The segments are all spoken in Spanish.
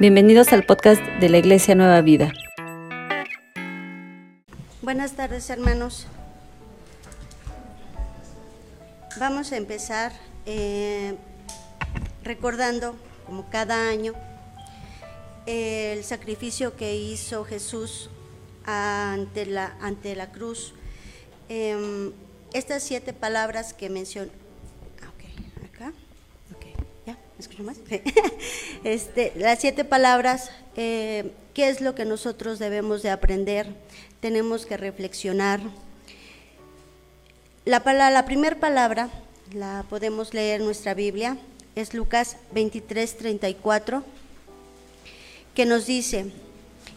Bienvenidos al podcast de la Iglesia Nueva Vida. Buenas tardes hermanos. Vamos a empezar eh, recordando, como cada año, el sacrificio que hizo Jesús ante la, ante la cruz. Em, estas siete palabras que menciono. Ah, ok, acá. Ok, ¿ya? ¿Me escucho más? este, las siete palabras, eh, ¿qué es lo que nosotros debemos de aprender? Tenemos que reflexionar. La, la primera palabra la podemos leer en nuestra Biblia, es Lucas 23, 34, que nos dice,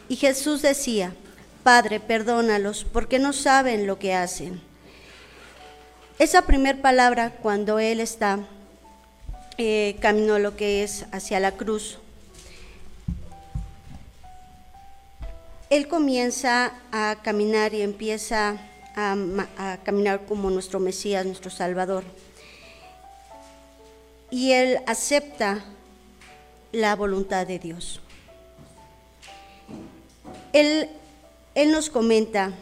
y Jesús decía, Padre, perdónalos, porque no saben lo que hacen. Esa primera palabra, cuando Él está eh, camino a lo que es hacia la cruz, Él comienza a caminar y empieza a, a caminar como nuestro Mesías, nuestro Salvador. Y Él acepta la voluntad de Dios. Él él nos comenta,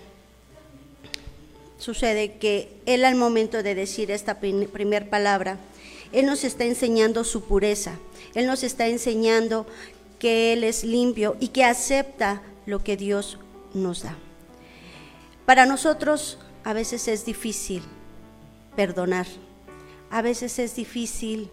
sucede que Él al momento de decir esta primera palabra, Él nos está enseñando su pureza, Él nos está enseñando que Él es limpio y que acepta lo que Dios nos da. Para nosotros a veces es difícil perdonar, a veces es difícil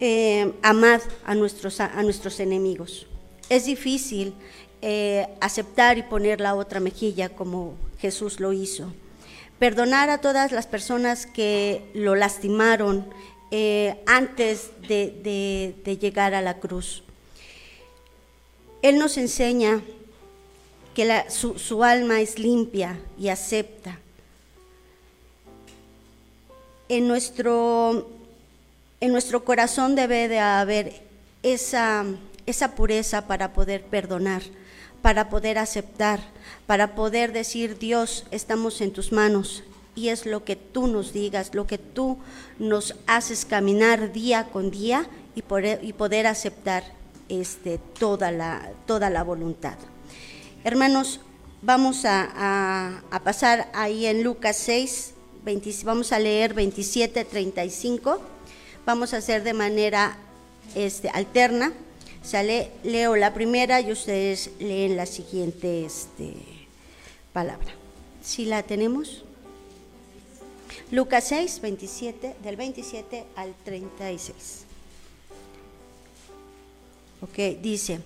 eh, amar a nuestros, a nuestros enemigos, es difícil eh, aceptar y poner la otra mejilla como Jesús lo hizo. Perdonar a todas las personas que lo lastimaron eh, antes de, llegar a la cruz. Él nos enseña que su, su alma es limpia y acepta. En nuestro, en nuestro corazón debe de haber esa, esa pureza para poder perdonar para poder aceptar, para poder decir, Dios, estamos en tus manos y es lo que tú nos digas, lo que tú nos haces caminar día con día y, poder, aceptar este, toda, la, toda la voluntad. Hermanos, vamos a, pasar ahí en Lucas 6, vamos a leer 27, 35, vamos a hacer de manera este, alterna. Sale, leo la primera y ustedes leen la siguiente este, palabra. Si la tenemos. Lucas 6, 27, del 27 al 36. Ok, dice,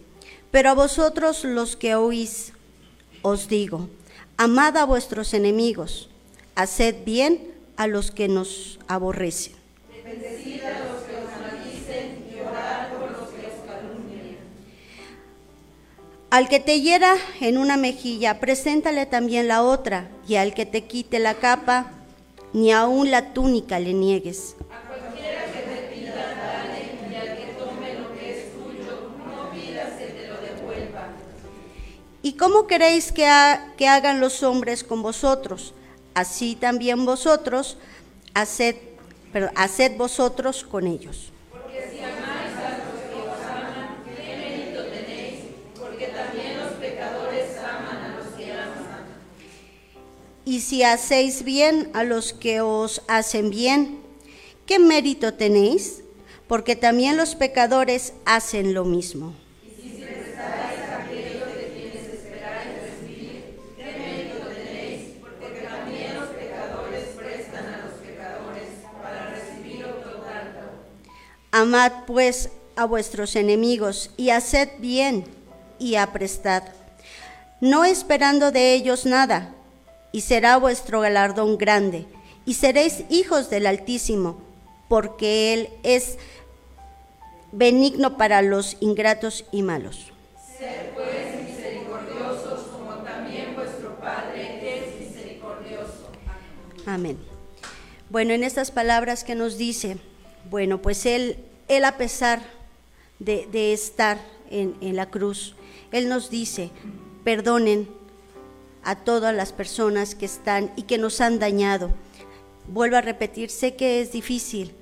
pero a vosotros los que oís, os digo, amad a vuestros enemigos, haced bien a los que nos aborrecen. Al que te hiera en una mejilla, preséntale también la otra, y al que te quite la capa, ni aun la túnica le niegues. A cualquiera que te pida, dale, y al que tome lo que es tuyo, no pidas que te lo devuelva. ¿Y cómo queréis que, que hagan los hombres con vosotros? Así también vosotros, haced, pero haced vosotros con ellos. Y si hacéis bien a los que os hacen bien, ¿qué mérito tenéis? Porque también los pecadores hacen lo mismo. Amad pues a vuestros enemigos y haced bien y aprestad, no esperando de ellos nada y será vuestro galardón grande, y seréis hijos del Altísimo, porque Él es benigno para los ingratos y malos. Sed pues misericordiosos como también vuestro Padre es misericordioso. Amén. Bueno, en estas palabras que nos dice, bueno, pues Él, él a pesar de, estar en, en la cruz, Él nos dice, perdonen a todas las personas que están y que nos han dañado. Vuelvo a repetir, sé que es difícil,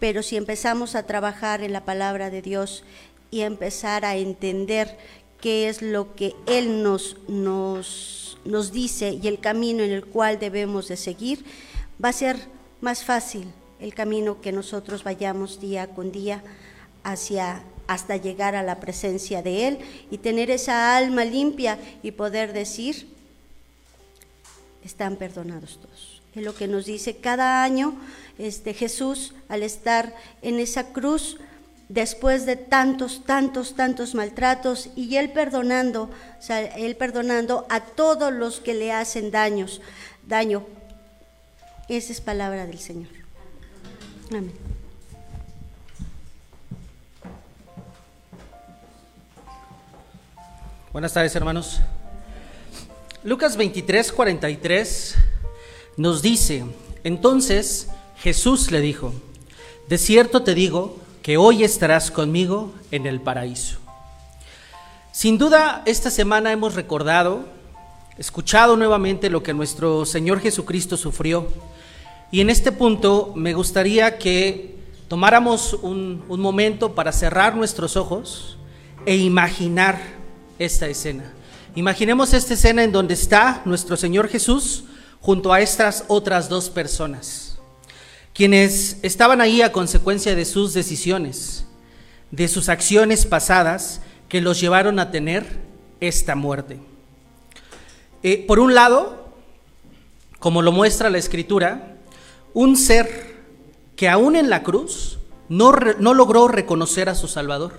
pero si empezamos a trabajar en la palabra de Dios y empezar a entender qué es lo que Él nos, nos, nos dice y el camino en el cual debemos de seguir, va a ser más fácil el camino que nosotros vayamos día con día hacia hasta llegar a la presencia de Él y tener esa alma limpia y poder decir, están perdonados todos. Es lo que nos dice cada año este, Jesús al estar en esa cruz después de tantos, tantos, tantos maltratos y Él perdonando, o sea, Él perdonando a todos los que le hacen daños, daño. Esa es palabra del Señor. Amén. Buenas tardes, hermanos. Lucas 23, 43 nos dice, entonces Jesús le dijo, de cierto te digo que hoy estarás conmigo en el paraíso. Sin duda, esta semana hemos recordado, escuchado nuevamente lo que nuestro Señor Jesucristo sufrió. Y en este punto me gustaría que tomáramos un, un momento para cerrar nuestros ojos e imaginar esta escena. Imaginemos esta escena en donde está nuestro Señor Jesús junto a estas otras dos personas, quienes estaban ahí a consecuencia de sus decisiones, de sus acciones pasadas que los llevaron a tener esta muerte. Eh, por un lado, como lo muestra la escritura, un ser que aún en la cruz no, no logró reconocer a su Salvador.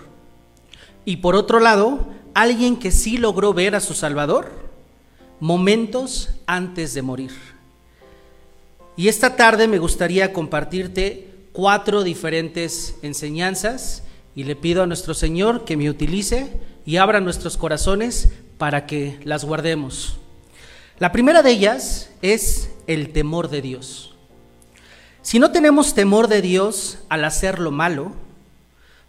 Y por otro lado, alguien que sí logró ver a su Salvador momentos antes de morir. Y esta tarde me gustaría compartirte cuatro diferentes enseñanzas y le pido a nuestro Señor que me utilice y abra nuestros corazones para que las guardemos. La primera de ellas es el temor de Dios. Si no tenemos temor de Dios al hacer lo malo,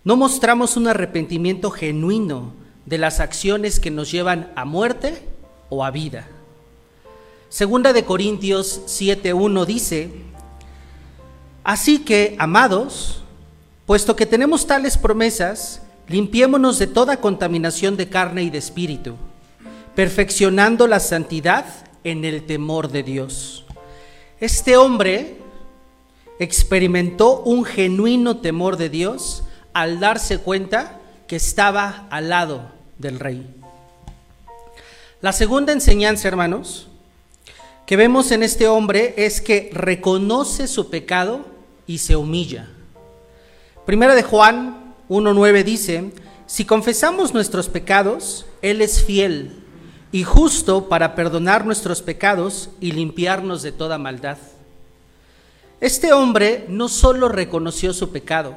no mostramos un arrepentimiento genuino de las acciones que nos llevan a muerte o a vida. Segunda de Corintios 7:1 dice, Así que, amados, puesto que tenemos tales promesas, limpiémonos de toda contaminación de carne y de espíritu, perfeccionando la santidad en el temor de Dios. Este hombre experimentó un genuino temor de Dios al darse cuenta que estaba al lado del rey. La segunda enseñanza, hermanos, que vemos en este hombre es que reconoce su pecado y se humilla. Primera de Juan 1.9 dice, si confesamos nuestros pecados, Él es fiel y justo para perdonar nuestros pecados y limpiarnos de toda maldad. Este hombre no solo reconoció su pecado,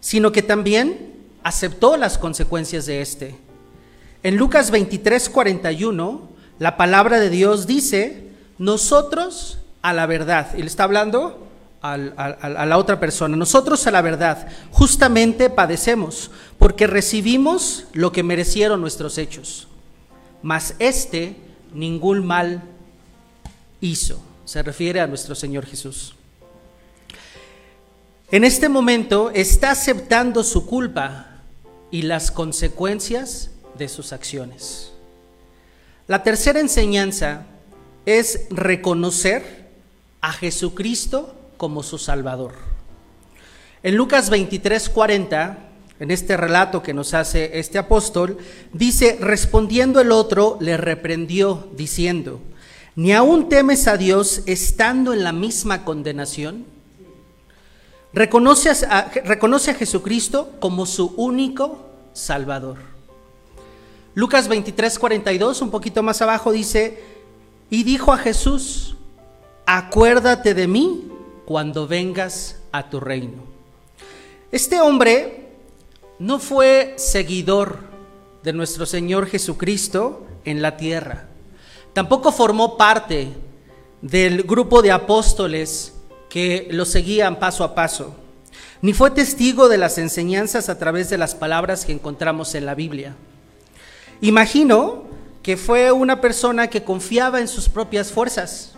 sino que también aceptó las consecuencias de este. En Lucas 23, 41, la palabra de Dios dice, nosotros a la verdad, y le está hablando a la otra persona, nosotros a la verdad, justamente padecemos, porque recibimos lo que merecieron nuestros hechos, mas este ningún mal hizo, se refiere a nuestro Señor Jesús. En este momento está aceptando su culpa y las consecuencias de sus acciones. La tercera enseñanza es reconocer a Jesucristo como su Salvador. En Lucas 23, 40, en este relato que nos hace este apóstol, dice, respondiendo el otro, le reprendió, diciendo, ¿ni aún temes a Dios estando en la misma condenación? Reconoce a, reconoce a Jesucristo como su único Salvador. Lucas 23, 42, un poquito más abajo, dice, y dijo a Jesús, acuérdate de mí cuando vengas a tu reino. Este hombre no fue seguidor de nuestro Señor Jesucristo en la tierra. Tampoco formó parte del grupo de apóstoles que lo seguían paso a paso, ni fue testigo de las enseñanzas a través de las palabras que encontramos en la Biblia. Imagino que fue una persona que confiaba en sus propias fuerzas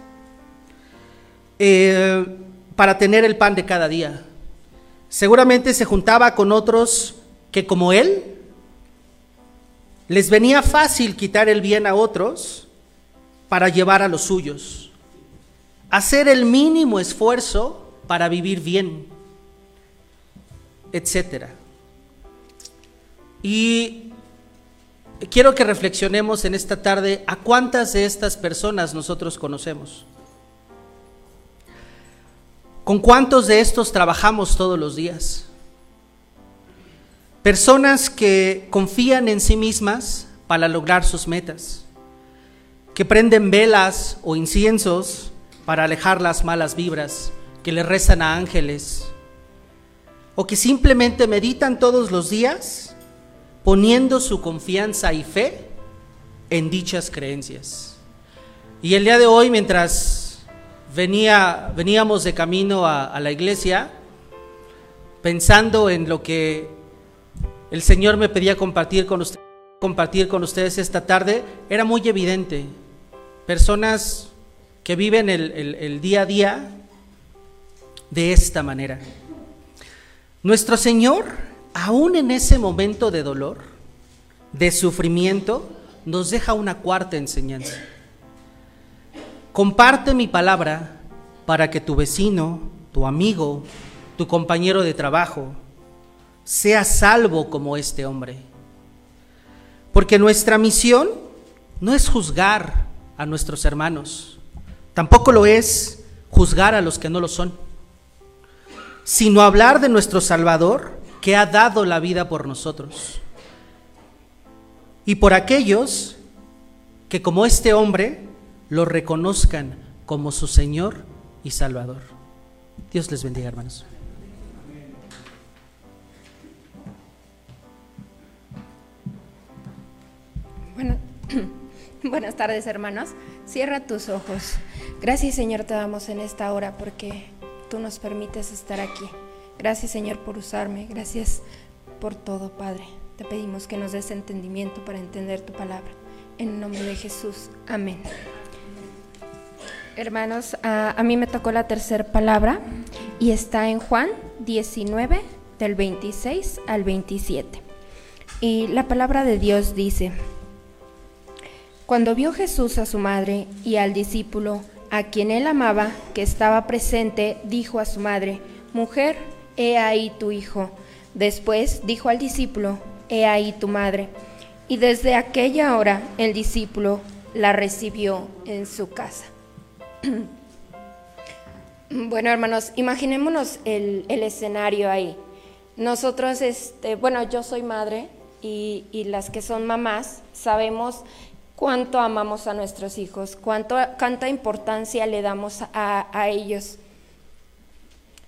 eh, para tener el pan de cada día. Seguramente se juntaba con otros que como Él, les venía fácil quitar el bien a otros para llevar a los suyos, hacer el mínimo esfuerzo para vivir bien, etc. Y quiero que reflexionemos en esta tarde a cuántas de estas personas nosotros conocemos. ¿Con cuántos de estos trabajamos todos los días? Personas que confían en sí mismas para lograr sus metas, que prenden velas o inciensos para alejar las malas vibras, que le rezan a ángeles, o que simplemente meditan todos los días poniendo su confianza y fe en dichas creencias. Y el día de hoy, mientras venía, veníamos de camino a, la iglesia, pensando en lo que el Señor me pedía compartir con, compartir con ustedes esta tarde, era muy evidente. Personas que viven el, día a día de esta manera. Nuestro Señor, aún en ese momento de dolor, de sufrimiento, nos deja una cuarta enseñanza. Comparte mi palabra para que tu vecino, tu amigo, tu compañero de trabajo, sea salvo como este hombre. Porque nuestra misión no es juzgar a nuestros hermanos, tampoco lo es juzgar a los que no lo son, sino hablar de nuestro Salvador que ha dado la vida por nosotros. Y por aquellos que como este hombre lo reconozcan como su Señor y Salvador. Dios les bendiga, hermanos. buenas tardes hermanos. Cierra tus ojos. Gracias Señor te damos en esta hora porque tú nos permites estar aquí. Gracias Señor por usarme. Gracias por todo Padre. Te pedimos que nos des entendimiento para entender tu palabra. En el nombre de Jesús. Amén. Hermanos, a, mí me tocó la tercera palabra y está en Juan 19 del 26 al 27. Y la palabra de Dios dice, cuando vio Jesús a su madre y al discípulo, a quien él amaba, que estaba presente, dijo a su madre, Mujer, he ahí tu hijo. Después dijo al discípulo, He ahí tu madre. Y desde aquella hora el discípulo la recibió en su casa. bueno, hermanos, imaginémonos el, escenario ahí. Nosotros, este, bueno, yo soy madre y, y las que son mamás sabemos cuánto amamos a nuestros hijos, cuánto, cuánta importancia le damos a, ellos.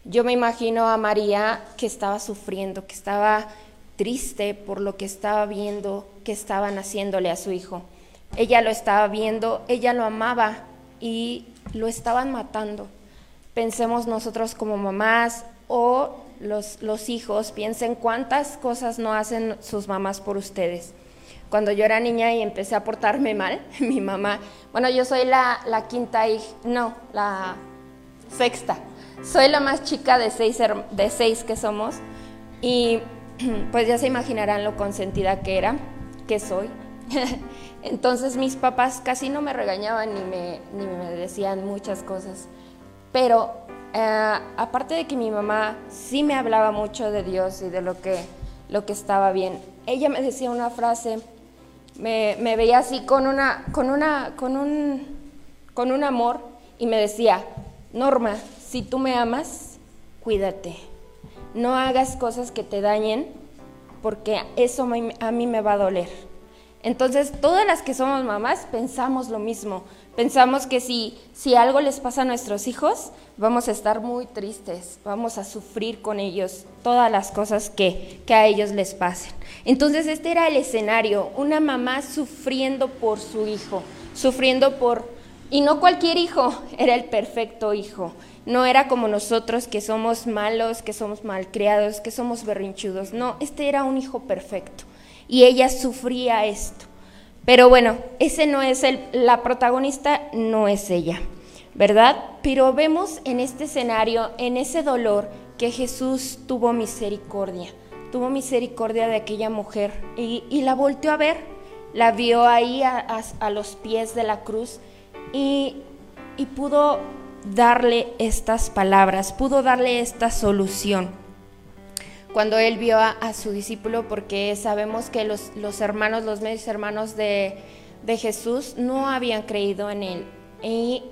Yo me imagino a María que estaba sufriendo, que estaba triste por lo que estaba viendo que estaban haciéndole a su hijo. Ella lo estaba viendo, ella lo amaba y lo estaban matando. Pensemos nosotros como mamás o los, los hijos, piensen cuántas cosas no hacen sus mamás por ustedes cuando yo era niña y empecé a portarme mal, mi mamá, bueno, yo soy la, quinta hija, no, la sexta, soy la más chica de seis, de seis que somos y pues ya se imaginarán lo consentida que era, que soy. Entonces mis papás casi no me regañaban ni me, ni me decían muchas cosas, pero eh, aparte de que mi mamá sí me hablaba mucho de Dios y de lo que, lo que estaba bien, ella me decía una frase me, veía así con, una, con, una, con, un, con un amor y me decía, Norma, si tú me amas, cuídate. No hagas cosas que te dañen porque eso a mí me va a doler. Entonces, todas las que somos mamás pensamos lo mismo. Pensamos que si, si algo les pasa a nuestros hijos, vamos a estar muy tristes, vamos a sufrir con ellos todas las cosas que, que a ellos les pasen. Entonces, este era el escenario, una mamá sufriendo por su hijo, sufriendo por... Y no cualquier hijo, era el perfecto hijo. No era como nosotros que somos malos, que somos malcriados, que somos berrinchudos. No, este era un hijo perfecto y ella sufría esto. Pero bueno, ese no es el, la protagonista no es ella, ¿verdad? Pero vemos en este escenario, en ese dolor, que Jesús tuvo misericordia, tuvo misericordia de aquella mujer y, la volteó a ver, la vio ahí a, los pies de la cruz y, pudo darle estas palabras, pudo darle esta solución. Cuando él vio a, su discípulo, porque sabemos que los, hermanos, los medios hermanos de, Jesús no habían creído en él y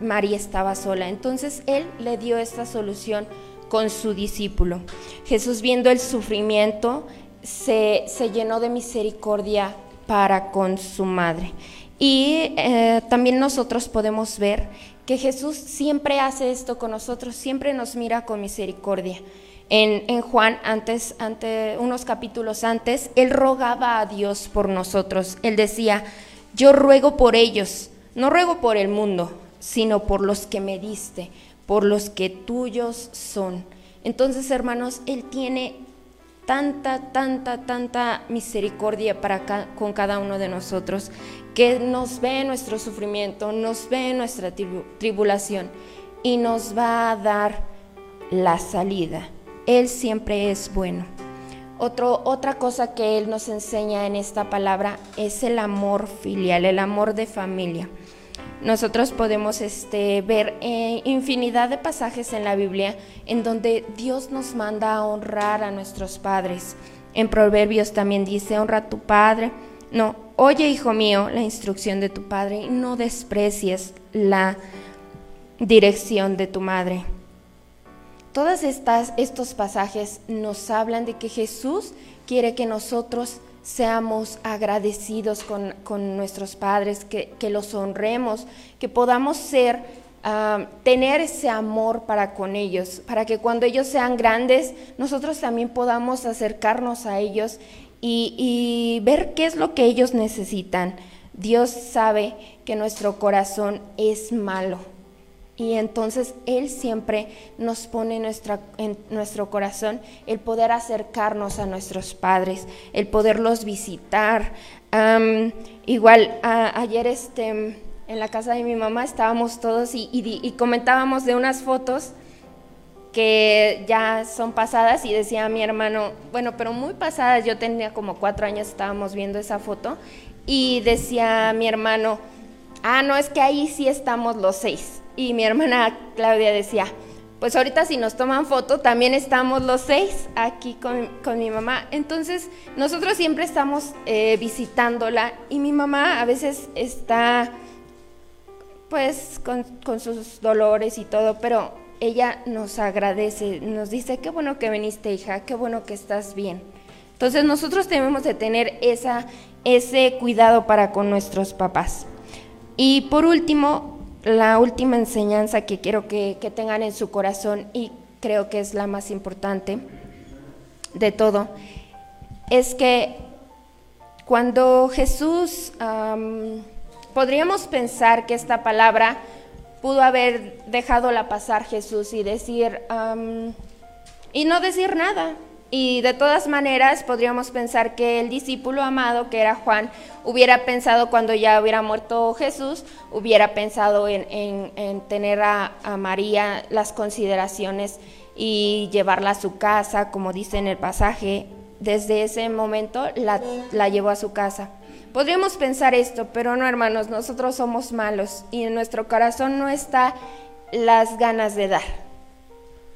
María estaba sola. Entonces él le dio esta solución con su discípulo. Jesús viendo el sufrimiento se, llenó de misericordia para con su madre. Y eh, también nosotros podemos ver que Jesús siempre hace esto con nosotros, siempre nos mira con misericordia. En, Juan, antes, ante, unos capítulos antes, él rogaba a Dios por nosotros. Él decía, yo ruego por ellos, no ruego por el mundo, sino por los que me diste, por los que tuyos son. Entonces, hermanos, Él tiene tanta, tanta, tanta misericordia para con cada uno de nosotros, que nos ve nuestro sufrimiento, nos ve nuestra tribulación y nos va a dar la salida. Él siempre es bueno. otra cosa que Él nos enseña en esta palabra es el amor filial, el amor de familia nosotros podemos este, ver eh, infinidad de pasajes en la Biblia en donde Dios nos manda a honrar a nuestros padres. En Proverbios también dice, honra a tu padre. No, oye hijo mío la instrucción de tu padre y no desprecies la dirección de tu madre. Todos estos pasajes nos hablan de que Jesús quiere que nosotros seamos agradecidos con, nuestros padres, que, los honremos, que podamos ser, ah, tener ese amor para con ellos, para que cuando ellos sean grandes, nosotros también podamos acercarnos a ellos y ver qué es lo que ellos necesitan. Dios sabe que nuestro corazón es malo y entonces Él siempre nos pone en, nuestra, en nuestro corazón el poder acercarnos a nuestros padres, el poderlos visitar. igual ayer este, en la casa de mi mamá estábamos todos y, y, comentábamos de unas fotos que ya son pasadas y decía mi hermano, bueno, pero muy pasadas, yo tenía como cuatro años, estábamos viendo esa foto y decía mi hermano, ah, no, es que ahí sí estamos los seis. Y mi hermana Claudia decía, pues ahorita si nos toman foto, también estamos los seis aquí con, mi mamá. Entonces, nosotros siempre estamos eh, visitándola y mi mamá a veces está pues con, con, sus dolores y todo, pero ella nos agradece, nos dice, qué bueno que viniste hija, qué bueno que estás bien. Entonces nosotros debemos de tener esa, ese cuidado para con nuestros papás. Y por último, la última enseñanza que quiero que, tengan en su corazón y creo que es la más importante de todo, es que cuando Jesús, podríamos pensar que esta palabra pudo haber dejado la pasar Jesús y decir, y no decir nada, y de todas maneras podríamos pensar que el discípulo amado, que era Juan, hubiera pensado cuando ya hubiera muerto Jesús, hubiera pensado en, tener a, María las consideraciones y llevarla a su casa, como dice en el pasaje. Desde ese momento la, la llevó a su casa. Podríamos pensar esto, pero no hermanos, nosotros somos malos y en nuestro corazón no está las ganas de dar.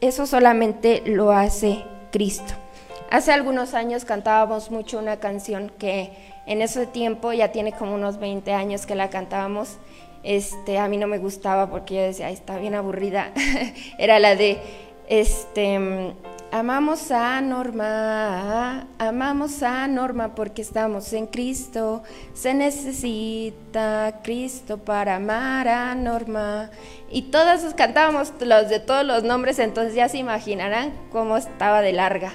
Eso solamente lo hace Cristo. Hace algunos años cantábamos mucho una canción que en ese tiempo, ya tiene como unos 20 años que la cantábamos, este, a mí no me gustaba porque yo decía, Ay, está bien aburrida, era la de, este, amamos a Norma, amamos a Norma porque estamos en Cristo, se necesita Cristo para amar a Norma. Y todos cantábamos los de todos los nombres, entonces ya se imaginarán cómo estaba de larga.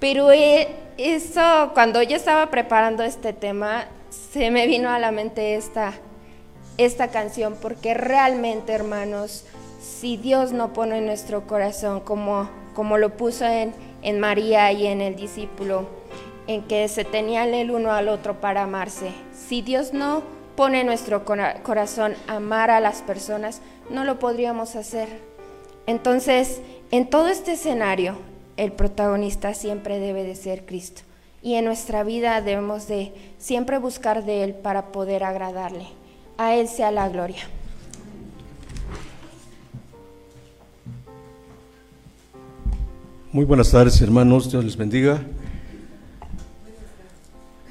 Pero eh, eso, cuando yo estaba preparando este tema, se me vino a la mente esta, esta canción, porque realmente, hermanos, si Dios no pone en nuestro corazón como, como lo puso en, en María y en el discípulo, en que se tenían el uno al otro para amarse, si Dios no pone en nuestro corazón amar a las personas, no lo podríamos hacer. Entonces, en todo este escenario, el protagonista siempre debe de ser Cristo. Y en nuestra vida debemos de siempre buscar de Él para poder agradarle. A Él sea la gloria. Muy buenas tardes, hermanos. Dios les bendiga.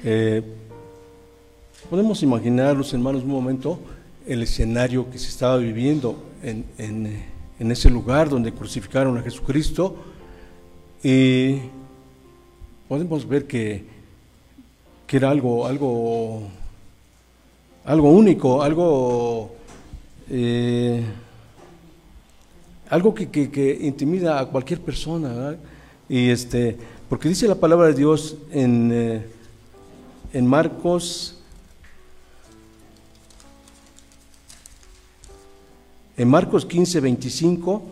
Eh, podemos imaginar, los hermanos, un momento el escenario que se estaba viviendo en, en, ese lugar donde crucificaron a Jesucristo. Y podemos ver que, que era algo, algo, algo único, algo, eh, algo que, que, intimida a cualquier persona. Y este, porque dice la palabra de Dios en, eh, en Marcos En Marcos 15, 25,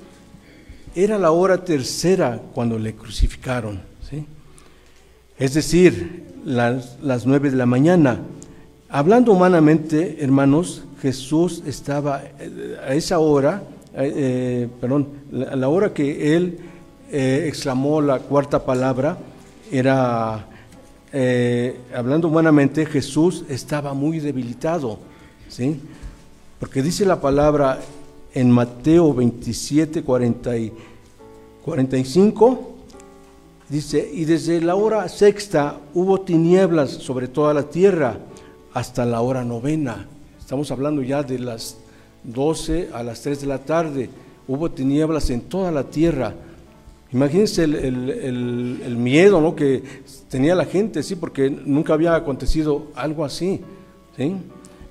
era la hora tercera cuando le crucificaron. ¿sí? Es decir, las, nueve de la mañana. Hablando humanamente, hermanos, Jesús estaba eh, a esa hora, eh, eh, perdón, a la hora que él exclamó la cuarta palabra, era, hablando humanamente, Jesús estaba muy debilitado, ¿sí? Porque dice la palabra, en Mateo 27, 40 y 45, dice, y desde la hora sexta hubo tinieblas sobre toda la tierra hasta la hora novena. Estamos hablando ya de las 12 a las 3 de la tarde. Hubo tinieblas en toda la tierra. Imagínense el, miedo ¿no? que tenía la gente, sí, porque nunca había acontecido algo así. ¿sí?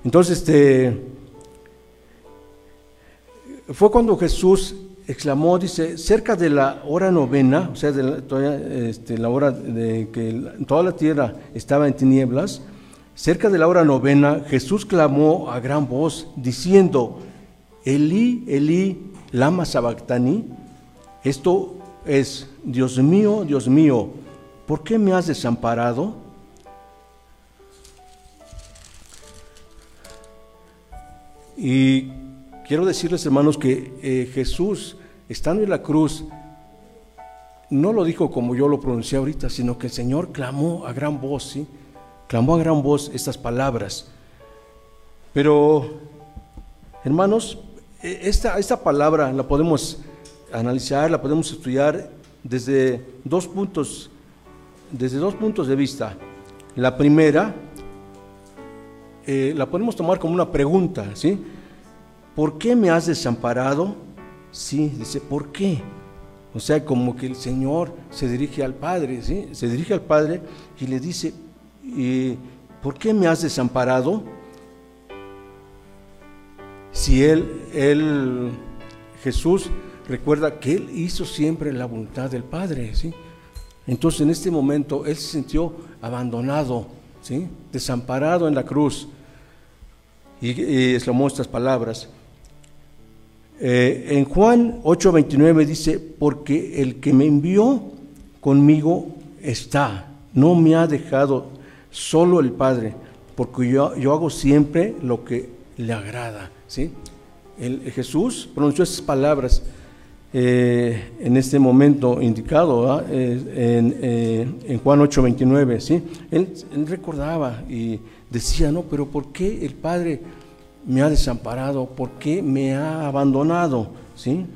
Entonces, este, fue cuando Jesús exclamó, dice, cerca de la hora novena, o sea, de la, este, la hora de que toda la tierra estaba en tinieblas, cerca de la hora novena, Jesús clamó a gran voz, diciendo, Elí, Elí, lama sabactani, esto es, Dios mío, Dios mío, ¿por qué me has desamparado? Y quiero decirles, hermanos, que eh, Jesús, estando en la cruz, no lo dijo como yo lo pronuncié ahorita, sino que el Señor clamó a gran voz, ¿sí? Clamó a gran voz estas palabras. Pero, hermanos, e, esta, esta palabra la podemos analizar, la podemos estudiar desde dos puntos, desde dos puntos de vista. La primera, eh, la podemos tomar como una pregunta, ¿sí? ¿Por qué me has desamparado? Sí, dice, ¿por qué? O sea, como que el Señor se dirige al Padre, ¿sí? Se dirige al Padre y le dice, ¿por qué me has desamparado? Si Él, Él, Jesús, recuerda que Él hizo siempre la voluntad del Padre, ¿sí? Entonces en este momento Él se sintió abandonado, ¿sí? Desamparado en la cruz. Y, y exclamó estas palabras, eh, en Juan 8:29 dice, porque el que me envió conmigo está, no me ha dejado solo el Padre, porque yo, yo hago siempre lo que le agrada. ¿sí? Jesús pronunció esas palabras eh, en este momento indicado eh, en, en, Juan 8:29. ¿sí? Él, él recordaba y decía, no, pero ¿por qué el Padre me ha desamparado? ¿Por qué me ha abandonado? ¿Sí?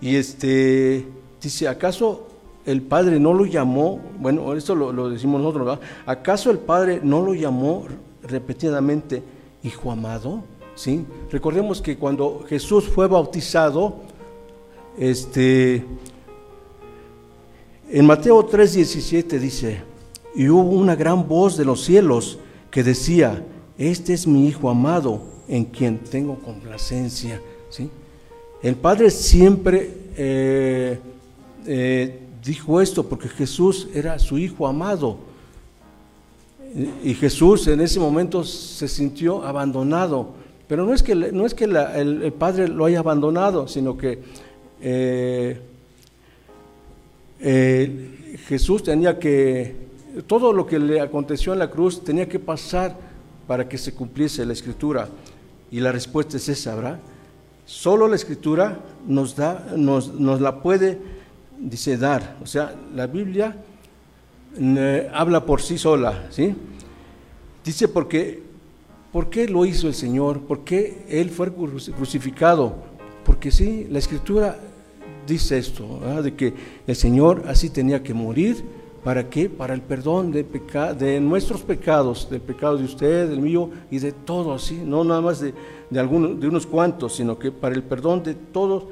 Y este dice, ¿acaso el Padre no lo llamó? Bueno, esto lo, decimos nosotros. ¿Acaso el Padre no lo llamó repetidamente Hijo amado? ¿Sí? Recordemos que cuando Jesús fue bautizado, este, en Mateo 3:17 dice, y hubo una gran voz de los cielos que decía, este es mi Hijo amado en quien tengo complacencia. ¿sí? El Padre siempre eh, eh, dijo esto porque Jesús era su Hijo amado. Y Jesús en ese momento se sintió abandonado. Pero no es que, no es que el, Padre lo haya abandonado, sino que eh, Jesús tenía que, todo lo que le aconteció en la cruz tenía que pasar para que se cumpliese la escritura. Y la respuesta es esa, ¿verdad? Solo la escritura nos, da, nos, la puede dice dar. O sea, la Biblia eh, habla por sí sola, ¿sí? Dice porque, ¿por qué lo hizo el Señor? ¿Por qué Él fue crucificado? Porque sí, la Escritura dice esto, de que el Señor así tenía que morir. ¿Para qué? Para el perdón de, de nuestros pecados, del pecado de usted, del mío y de todos, ¿sí? no nada más de, de, algunos, de unos cuantos, sino que para el perdón de todos,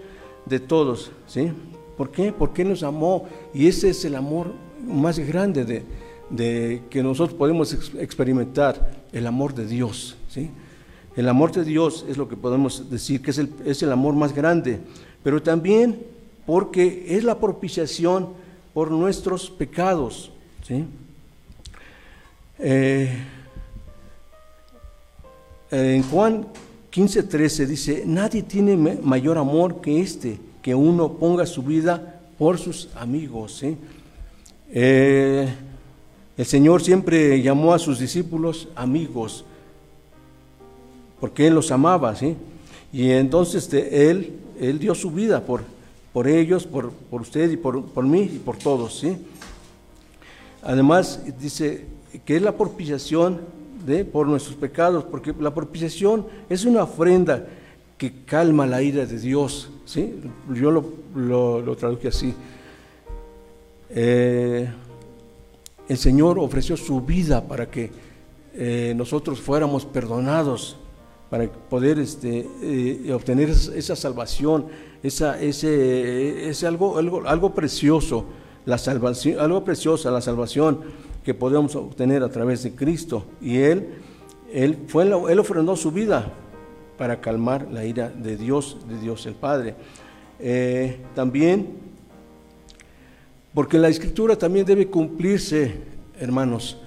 de todos. ¿sí? ¿Por qué? Porque nos amó y ese es el amor más grande de, de que nosotros podemos experimentar, el amor de Dios. ¿sí? El amor de Dios es lo que podemos decir que es el, es el amor más grande, pero también porque es la propiciación por nuestros pecados. ¿sí? Eh, en Juan 15:13 dice, nadie tiene mayor amor que este, que uno ponga su vida por sus amigos. ¿sí? Eh, el Señor siempre llamó a sus discípulos amigos, porque Él los amaba, ¿sí? Y entonces Él, Él dio su vida por, por ellos, por, por usted y por, mí y por todos, ¿sí? Además, dice que es la propiciación de, por nuestros pecados, porque la propiciación es una ofrenda que calma la ira de Dios, ¿sí? Yo lo, lo, lo traduje así. Eh, el Señor ofreció su vida para que eh, nosotros fuéramos perdonados, para poder este, eh, obtener esa salvación, esa, ese, algo, algo, algo precioso, la salvación, algo preciosa, la salvación que podemos obtener a través de Cristo. Y Él, Él, fue, él ofrendó su vida para calmar la ira de Dios, de Dios el Padre. Eh, también porque la escritura también debe cumplirse, hermanos.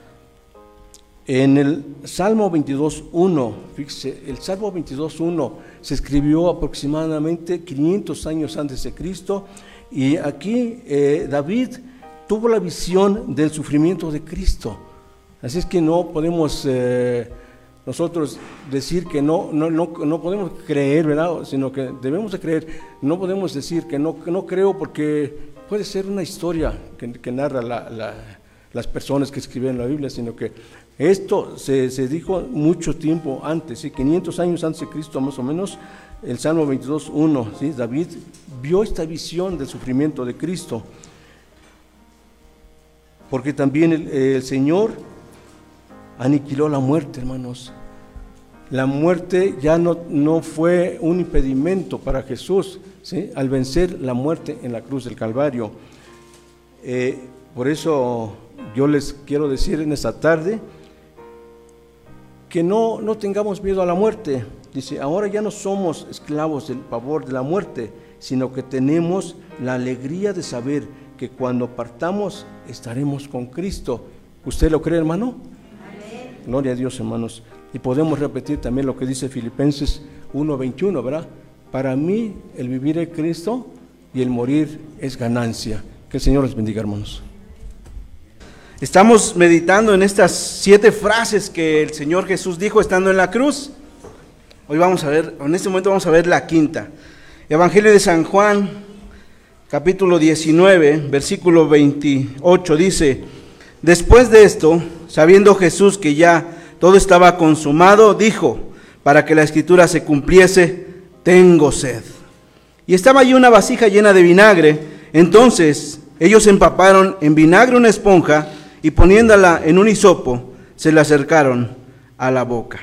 En el Salmo 22.1, fíjese, el Salmo 22.1 se escribió aproximadamente 500 años antes de Cristo y aquí eh, David tuvo la visión del sufrimiento de Cristo. Así es que no podemos eh, nosotros decir que no, no, no, no, podemos creer, ¿verdad? Sino que debemos de creer. No podemos decir que no, que no creo porque puede ser una historia que, narra las personas que escribieron la Biblia, sino que esto se, dijo mucho tiempo antes, ¿sí? 500 años antes de Cristo más o menos, el Salmo 22.1, ¿sí? David vio esta visión del sufrimiento de Cristo, porque también el, Señor aniquiló la muerte, hermanos. La muerte ya no, no fue un impedimento para Jesús, al vencer la muerte en la cruz del Calvario. Eh, por eso yo les quiero decir en esta tarde que no, no tengamos miedo a la muerte. Dice, ahora ya no somos esclavos del pavor de la muerte, sino que tenemos la alegría de saber que cuando partamos estaremos con Cristo. ¿Usted lo cree, hermano? Gloria a Dios, hermanos. Y podemos repetir también lo que dice Filipenses 1.21, ¿verdad? Para mí el vivir es Cristo y el morir es ganancia. Que el Señor les bendiga, hermanos. Estamos meditando en estas siete frases que el Señor Jesús dijo estando en la cruz. Hoy vamos a ver, en este momento vamos a ver la quinta. Evangelio de San Juan, capítulo 19, versículo 28, dice, después de esto, sabiendo Jesús que ya todo estaba consumado, dijo, para que la escritura se cumpliese, tengo sed. Y estaba allí una vasija llena de vinagre. Entonces ellos empaparon en vinagre una esponja y poniéndola en un hisopo, se la acercaron a la boca.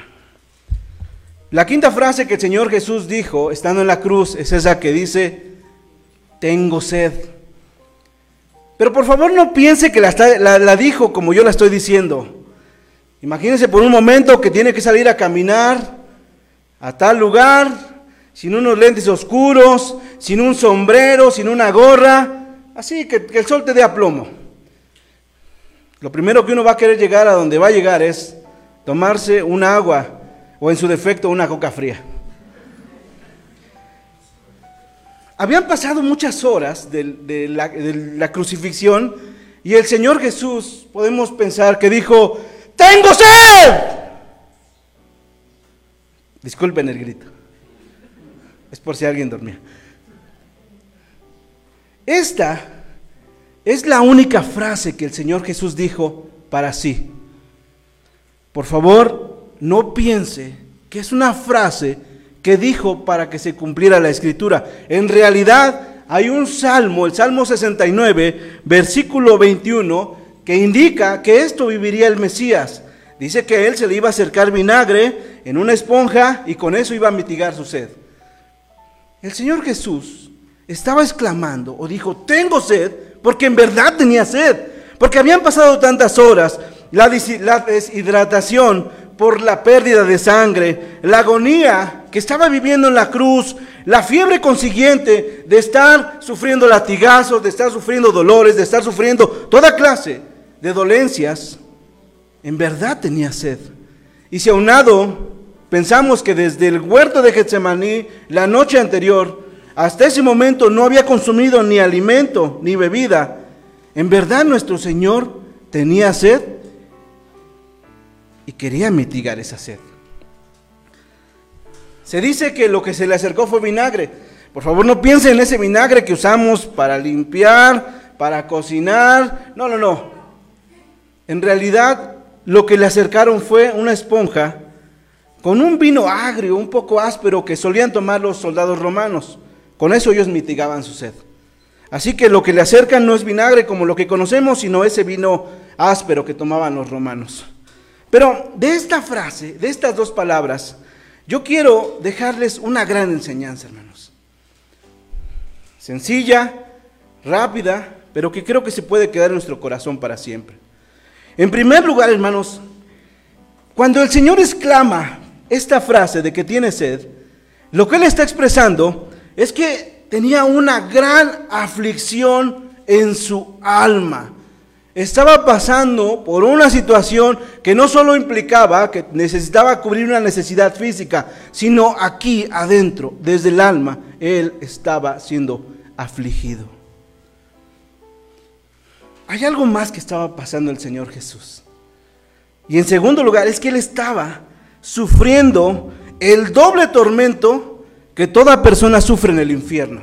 La quinta frase que el Señor Jesús dijo estando en la cruz es esa que dice, tengo sed. Pero por favor no piense que la, dijo como yo la estoy diciendo. Imagínense por un momento que tiene que salir a caminar a tal lugar sin unos lentes oscuros, sin un sombrero, sin una gorra, así que, el sol te dé a plomo. Lo primero que uno va a querer llegar a donde va a llegar es tomarse un agua o en su defecto una coca fría. Habían pasado muchas horas de, la, de, la, crucifixión y el Señor Jesús, podemos pensar que dijo, tengo sed. Disculpen el grito. Es por si alguien dormía. Esta es la única frase que el Señor Jesús dijo para sí. Por favor, no piense que es una frase que dijo para que se cumpliera la escritura. En realidad hay un salmo, el Salmo 69, versículo 21, que indica que esto viviría el Mesías. Dice que él se le iba a acercar vinagre en una esponja y con eso iba a mitigar su sed. El Señor Jesús estaba exclamando o dijo, tengo sed, porque en verdad tenía sed, porque habían pasado tantas horas, la, deshidratación por la pérdida de sangre, la agonía que estaba viviendo en la cruz, la fiebre consiguiente de estar sufriendo latigazos, de estar sufriendo dolores, de estar sufriendo toda clase de dolencias, en verdad tenía sed. Y si aunado pensamos que desde el huerto de Getsemaní, la noche anterior, hasta ese momento no había consumido ni alimento ni bebida, en verdad nuestro Señor tenía sed y quería mitigar esa sed. Se dice que lo que se le acercó fue vinagre. Por favor, no piensen en ese vinagre que usamos para limpiar, para cocinar. No, no, no. En realidad, lo que le acercaron fue una esponja con un vino agrio, un poco áspero, que solían tomar los soldados romanos. Con eso ellos mitigaban su sed. Así que lo que le acercan no es vinagre como lo que conocemos, sino ese vino áspero que tomaban los romanos. Pero de esta frase, de estas dos palabras, yo quiero dejarles una gran enseñanza, hermanos. Sencilla, rápida, pero que creo que se puede quedar en nuestro corazón para siempre. En primer lugar, hermanos, cuando el Señor exclama esta frase de que tiene sed, lo que Él está expresando es que tenía una gran aflicción en su alma estaba pasando por una situación que no solo implicaba que necesitaba cubrir una necesidad física, sino aquí adentro, desde el alma, él estaba siendo afligido. Hay algo más que estaba pasando el Señor Jesús. Y en segundo lugar, es que él estaba sufriendo el doble tormento que toda persona sufre en el infierno.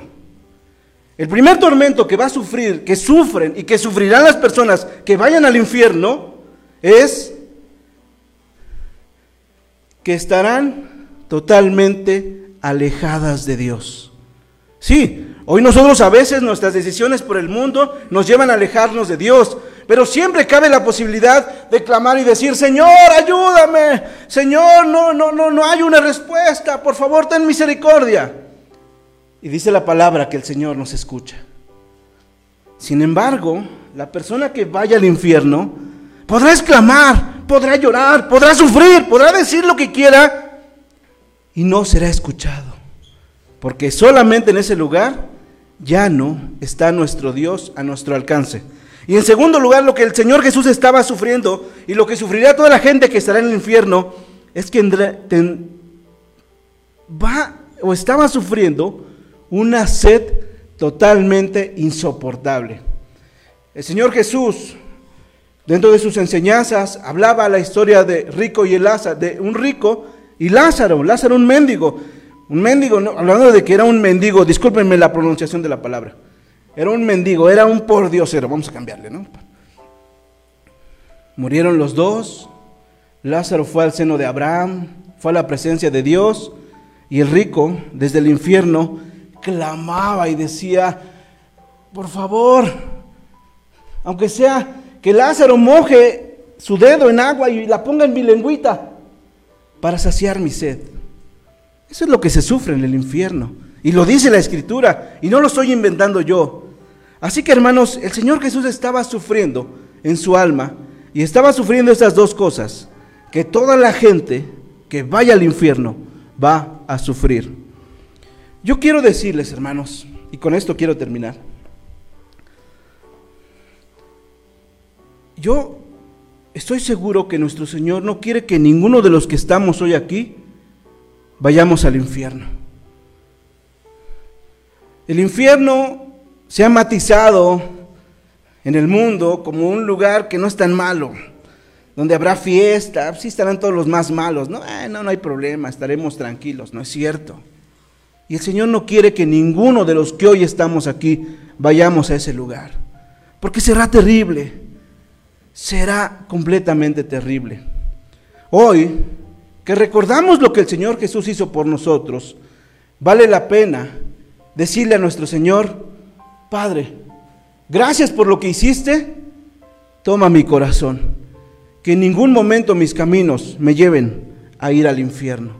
El primer tormento que va a sufrir, que sufren y que sufrirán las personas que vayan al infierno, es que estarán totalmente alejadas de Dios. Sí, hoy nosotros a veces nuestras decisiones por el mundo nos llevan a alejarnos de Dios, pero siempre cabe la posibilidad de clamar y decir, Señor, ayúdame, Señor, no, no, no, no hay una respuesta, por favor, ten misericordia. Y dice la palabra que el Señor nos escucha. Sin embargo, la persona que vaya al infierno podrá exclamar, podrá llorar, podrá sufrir, podrá decir lo que quiera y no será escuchado. Porque solamente en ese lugar ya no está nuestro Dios a nuestro alcance. Y en segundo lugar, lo que el Señor Jesús estaba sufriendo y lo que sufrirá toda la gente que estará en el infierno es que va o estaba sufriendo una sed totalmente insoportable. El Señor Jesús, dentro de sus enseñanzas, hablaba la historia de rico y el de un rico y Lázaro, Lázaro un mendigo, un mendigo, hablando de que era un mendigo, discúlpenme la pronunciación de la palabra, era un mendigo, era un por pordiosero, vamos a cambiarle, ¿no? Murieron los dos, Lázaro fue al seno de Abraham, fue a la presencia de Dios, y el rico, desde el infierno, clamaba y decía, por favor, aunque sea que Lázaro moje su dedo en agua y la ponga en mi lengüita para saciar mi sed. Eso es lo que se sufre en el infierno. Y lo dice la escritura, y no lo estoy inventando yo. Así que hermanos, el Señor Jesús estaba sufriendo en su alma y estaba sufriendo estas dos cosas, que toda la gente que vaya al infierno va a sufrir. Yo quiero decirles, hermanos, y con esto quiero terminar. Yo estoy seguro que nuestro Señor no quiere que ninguno de los que estamos hoy aquí vayamos al infierno. El infierno se ha matizado en el mundo como un lugar que no es tan malo, donde habrá fiesta, sí estarán todos los más malos, no, eh, no, no hay problema, estaremos tranquilos, no es cierto. Y el Señor no quiere que ninguno de los que hoy estamos aquí vayamos a ese lugar. porque será terrible, será completamente terrible. Hoy, que recordamos lo que el Señor Jesús hizo por nosotros, vale la pena decirle a nuestro Señor, Padre, gracias por lo que hiciste, toma mi corazón, que en ningún momento mis caminos me lleven a ir al infierno.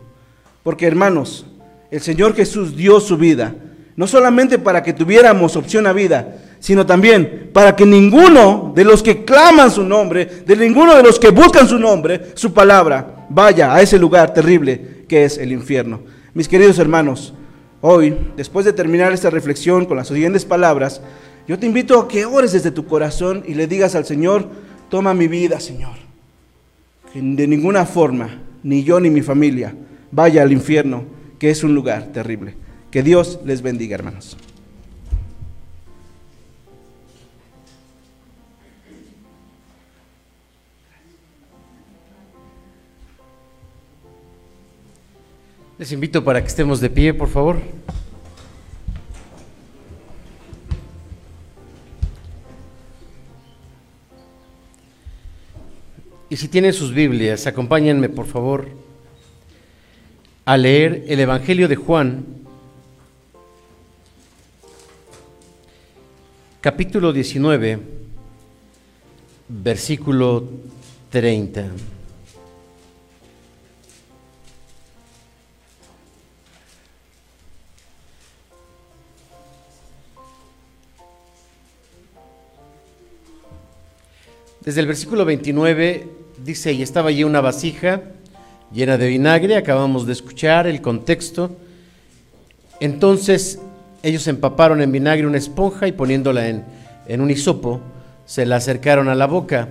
Porque hermanos, el Señor Jesús dio su vida, no solamente para que tuviéramos opción a vida, sino también para que ninguno de los que claman su nombre, de ninguno de los que buscan su nombre, su palabra, vaya a ese lugar terrible que es el infierno. Mis queridos hermanos, hoy, después de terminar esta reflexión con las siguientes palabras, yo te invito a que ores desde tu corazón y le digas al Señor, toma mi vida, Señor. Que de ninguna forma, ni yo ni mi familia, vaya al infierno, que es un lugar terrible. Que Dios les bendiga, hermanos. Les invito para que estemos de pie, por favor. Y si tienen sus Biblias, acompáñenme, por favor, a leer el Evangelio de Juan, capítulo 19, versículo 30. Desde el versículo 29 dice, y estaba allí una vasija llena de vinagre, acabamos de escuchar el contexto. Entonces ellos empaparon en vinagre una esponja y poniéndola en, en un hisopo, se la acercaron a la boca.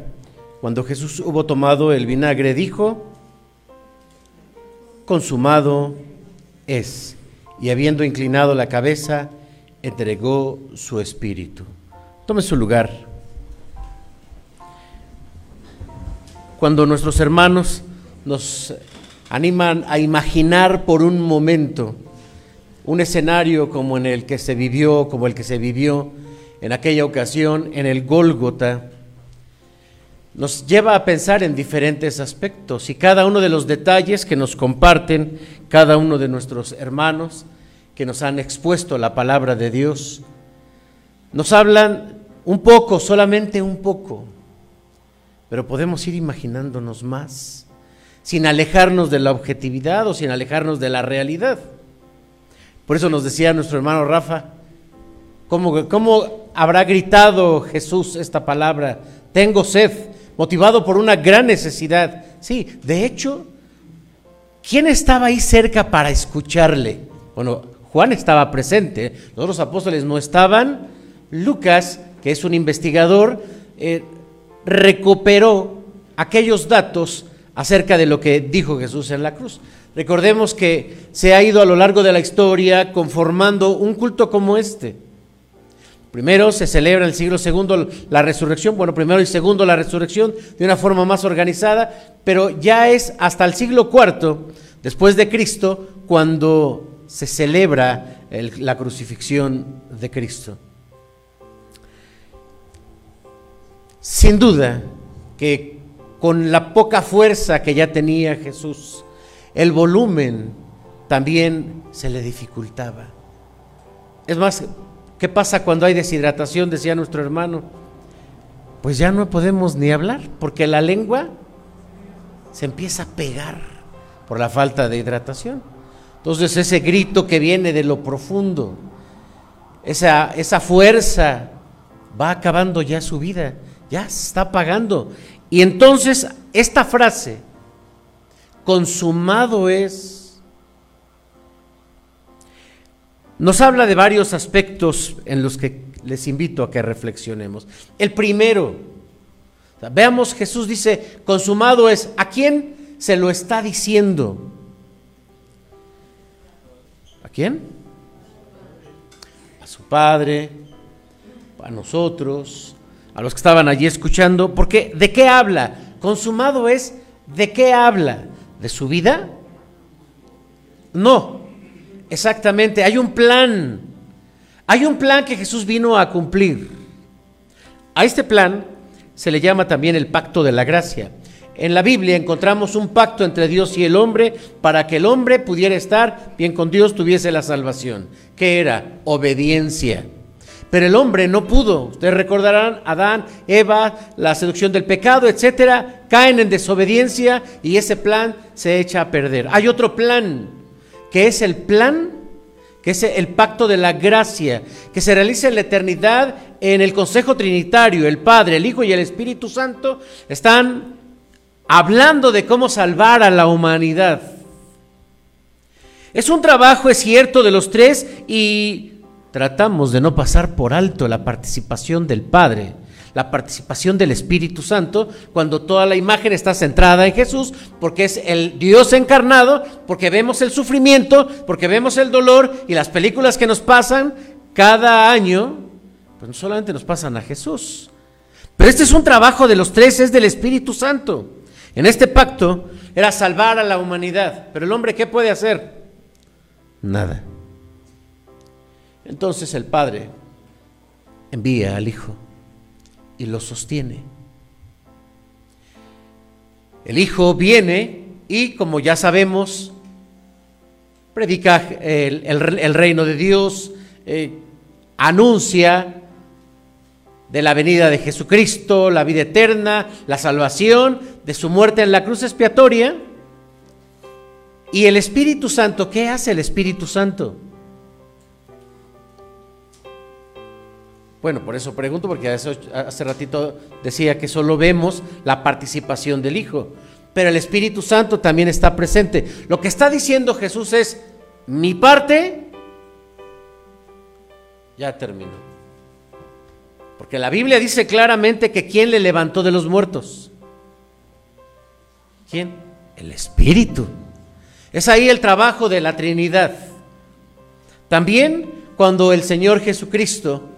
Cuando Jesús hubo tomado el vinagre, dijo, consumado es. Y habiendo inclinado la cabeza, entregó su espíritu. Tome su lugar. Cuando nuestros hermanos nos animan a imaginar por un momento un escenario como en el que se vivió, como el que se vivió en aquella ocasión en el Gólgota, nos lleva a pensar en diferentes aspectos y cada uno de los detalles que nos comparten cada uno de nuestros hermanos que nos han expuesto la palabra de Dios, nos hablan un poco, solamente un poco, pero podemos ir imaginándonos más, sin alejarnos de la objetividad o sin alejarnos de la realidad. Por eso nos decía nuestro hermano Rafa, ¿cómo, cómo habrá gritado Jesús esta palabra? Tengo sed, motivado por una gran necesidad. Sí, de hecho, ¿quién estaba ahí cerca para escucharle? Bueno, Juan estaba presente, los otros apóstoles no estaban. Lucas, que es un investigador, eh, recuperó aquellos datos acerca de lo que dijo Jesús en la cruz. Recordemos que se ha ido a lo largo de la historia conformando un culto como este. Primero se celebra en el siglo segundo la resurrección, bueno, primero y segundo la resurrección de una forma más organizada, pero ya es hasta el siglo cuarto después de Cristo cuando se celebra la crucifixión de Cristo. Sin duda que con la poca fuerza que ya tenía Jesús, el volumen también se le dificultaba. Es más, ¿qué pasa cuando hay deshidratación? Decía nuestro hermano. Pues ya no podemos ni hablar, porque la lengua se empieza a pegar por la falta de hidratación. Entonces ese grito que viene de lo profundo, esa, esa fuerza, va acabando ya su vida ya se está pagando. Y entonces esta frase, consumado es, nos habla de varios aspectos en los que les invito a que reflexionemos. El primero, veamos Jesús dice, consumado es, ¿a quién se lo está diciendo? ¿A quién? A su padre, a nosotros, a los que estaban allí escuchando, porque ¿de qué habla? Consumado es, ¿de qué habla? ¿De su vida? No, exactamente, hay un plan, hay un plan que Jesús vino a cumplir. A este plan se le llama también el pacto de la gracia. En la Biblia encontramos un pacto entre Dios y el hombre para que el hombre pudiera estar bien con Dios, tuviese la salvación. ¿Qué era? Obediencia. Pero el hombre no pudo. Ustedes recordarán, Adán, Eva, la seducción del pecado, etcétera, caen en desobediencia y ese plan se echa a perder. Hay otro plan, que es el plan, que es el pacto de la gracia, que se realiza en la eternidad en el Consejo Trinitario. El Padre, el Hijo y el Espíritu Santo están hablando de cómo salvar a la humanidad. Es un trabajo, es cierto, de los tres y tratamos de no pasar por alto la participación del Padre, la participación del Espíritu Santo, cuando toda la imagen está centrada en Jesús, porque es el Dios encarnado, porque vemos el sufrimiento, porque vemos el dolor y las películas que nos pasan cada año, pues no solamente nos pasan a Jesús. Pero este es un trabajo de los tres, es del Espíritu Santo. En este pacto era salvar a la humanidad, pero el hombre ¿qué puede hacer? Nada. Entonces el Padre envía al Hijo y lo sostiene. El Hijo viene y, como ya sabemos, predica el, el- el reino de Dios, eh, anuncia de la venida de Jesucristo, la vida eterna, la salvación, de su muerte en la cruz expiatoria. Y el Espíritu Santo, ¿qué hace el Espíritu Santo? Bueno, por eso pregunto, porque hace, ratito decía que solo vemos la participación del Hijo, pero el Espíritu Santo también está presente. Lo que está diciendo Jesús es, mi parte ya terminó. Porque la Biblia dice claramente que ¿quién le levantó de los muertos? ¿Quién? El Espíritu. Es ahí el trabajo de la Trinidad. También cuando el Señor Jesucristo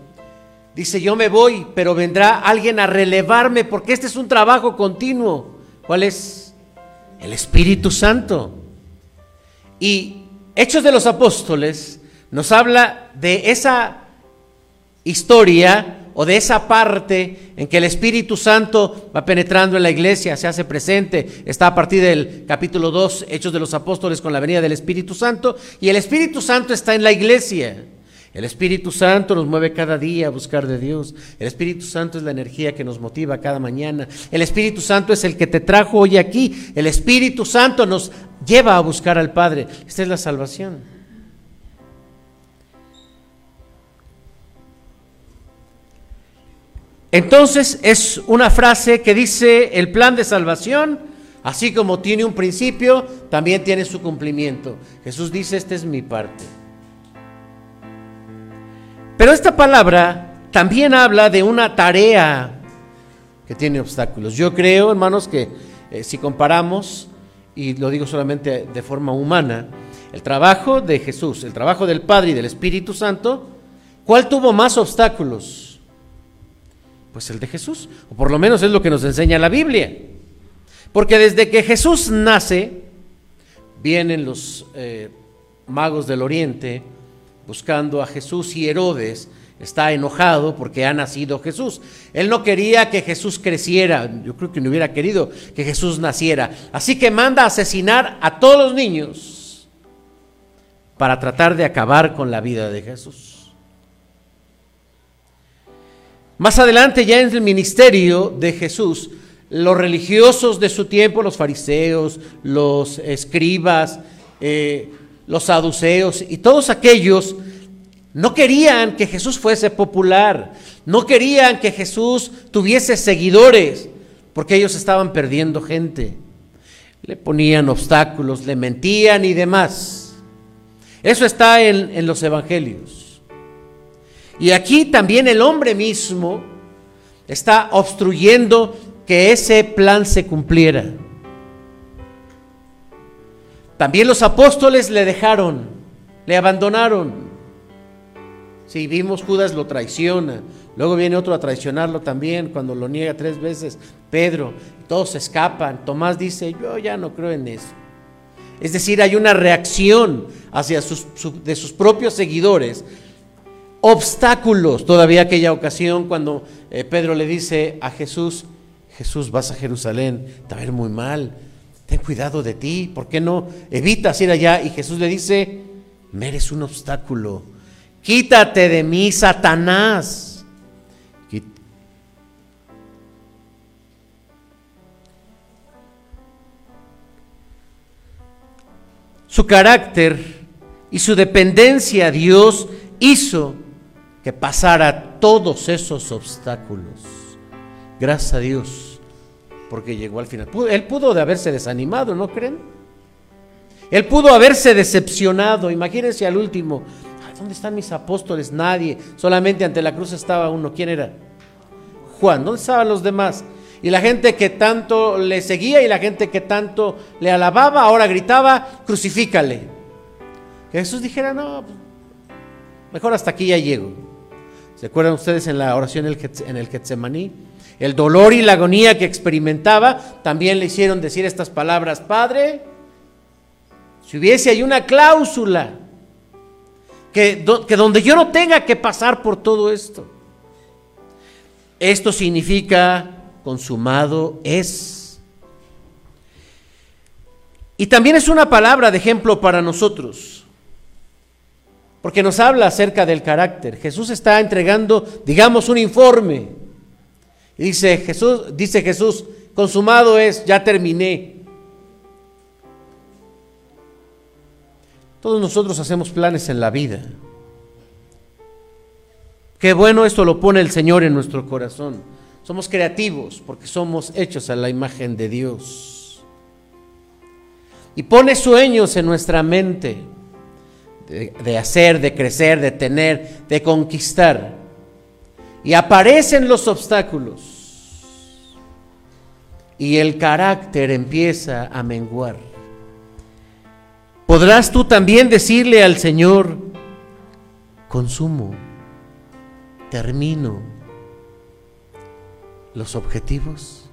dice, yo me voy, pero vendrá alguien a relevarme, porque este es un trabajo continuo. ¿Cuál es? El Espíritu Santo. Y Hechos de los Apóstoles nos habla de esa historia o de esa parte en que el Espíritu Santo va penetrando en la iglesia, se hace presente, está a partir del capítulo 2, Hechos de los Apóstoles con la venida del Espíritu Santo, y el Espíritu Santo está en la iglesia. El Espíritu Santo nos mueve cada día a buscar de Dios. El Espíritu Santo es la energía que nos motiva cada mañana. El Espíritu Santo es el que te trajo hoy aquí. El Espíritu Santo nos lleva a buscar al Padre. Esta es la salvación. Entonces es una frase que dice el plan de salvación, así como tiene un principio, también tiene su cumplimiento. Jesús dice, esta es mi parte. Pero esta palabra también habla de una tarea que tiene obstáculos. Yo creo, hermanos, que eh, si comparamos, y lo digo solamente de forma humana, el trabajo de Jesús, el trabajo del Padre y del Espíritu Santo, ¿cuál tuvo más obstáculos? Pues el de Jesús, o por lo menos es lo que nos enseña la Biblia. Porque desde que Jesús nace, vienen los eh, magos del oriente buscando a Jesús y Herodes está enojado porque ha nacido Jesús. Él no quería que Jesús creciera, yo creo que no hubiera querido que Jesús naciera. Así que manda a asesinar a todos los niños para tratar de acabar con la vida de Jesús. Más adelante, ya en el ministerio de Jesús, los religiosos de su tiempo, los fariseos, los escribas, eh, los saduceos y todos aquellos no querían que Jesús fuese popular, no querían que Jesús tuviese seguidores, porque ellos estaban perdiendo gente. Le ponían obstáculos, le mentían y demás. Eso está en, los evangelios. Y aquí también el hombre mismo está obstruyendo que ese plan se cumpliera. También los apóstoles le dejaron, le abandonaron. Si vimos Judas lo traiciona, luego viene otro a traicionarlo también cuando lo niega tres veces, Pedro, todos escapan, Tomás dice, yo ya no creo en eso. Es decir, hay una reacción hacia sus, su, de sus propios seguidores obstáculos. Todavía aquella ocasión cuando eh, Pedro le dice a Jesús, Jesús, vas a Jerusalén, te va a ir muy mal, ten cuidado de ti, ¿por qué no evitas ir allá? Y Jesús le dice, me eres un obstáculo, quítate de mí, Satanás. Su carácter y su dependencia a Dios hizo que pasara todos esos obstáculos. Gracias a Dios, porque llegó al final. Él pudo de haberse desanimado, ¿no creen? Él pudo haberse decepcionado. Imagínense al último. "Ay, ¿Dónde están mis apóstoles? Nadie. Solamente ante la cruz estaba uno. ¿Quién era? Juan. ¿Dónde estaban los demás? Y la gente que tanto le seguía y la gente que tanto le alababa, ahora gritaba, crucifícale. Que Jesús dijera, no, mejor hasta aquí ya llego. ¿Se acuerdan ustedes en la oración en el Getsemaní? El dolor y la agonía que experimentaba también le hicieron decir estas palabras, Padre, si hubiese ahí una cláusula que, que donde yo no tenga que pasar por todo esto, esto significa consumado es. Y también es una palabra de ejemplo para nosotros, porque nos habla acerca del carácter. Jesús está entregando, digamos, un informe. Dice Jesús, dice Jesús, consumado es, ya terminé. Todos nosotros hacemos planes en la vida. Qué bueno esto lo pone el Señor en nuestro corazón. Somos creativos porque somos hechos a la imagen de Dios. Y pone sueños en nuestra mente de hacer, de crecer, de tener, de conquistar. Y aparecen los obstáculos. Y el carácter empieza a menguar. ¿Podrás tú también decirle al Señor, consumo, termino los objetivos?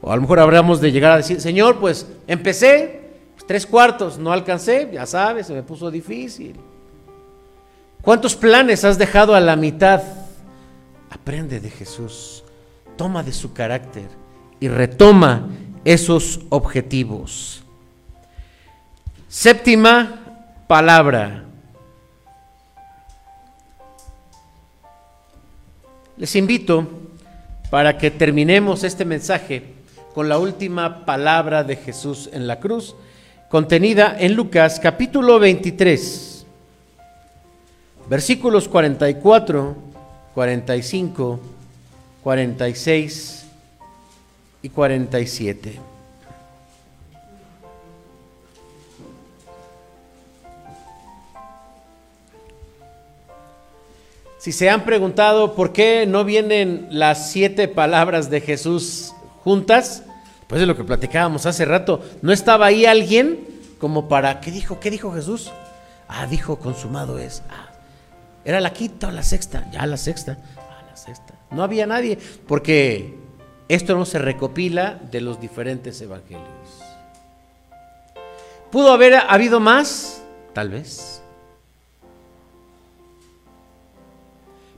O a lo mejor habremos de llegar a decir, Señor, pues empecé, pues, tres cuartos, no alcancé, ya sabes, se me puso difícil. ¿Cuántos planes has dejado a la mitad? Aprende de Jesús, toma de su carácter y retoma esos objetivos. Séptima palabra. Les invito para que terminemos este mensaje con la última palabra de Jesús en la cruz, contenida en Lucas capítulo 23, versículos 44, 45, 46 y 47. Si se han preguntado por qué no vienen las siete palabras de Jesús juntas, pues de lo que platicábamos hace rato, ¿no estaba ahí alguien como para, ¿qué dijo? ¿Qué dijo Jesús? Ah, dijo, consumado es. Ah, ¿Era la quinta o la sexta? Ya la sexta. Ah, la sexta. No había nadie, porque esto no se recopila de los diferentes evangelios. ¿Pudo haber habido más? Tal vez.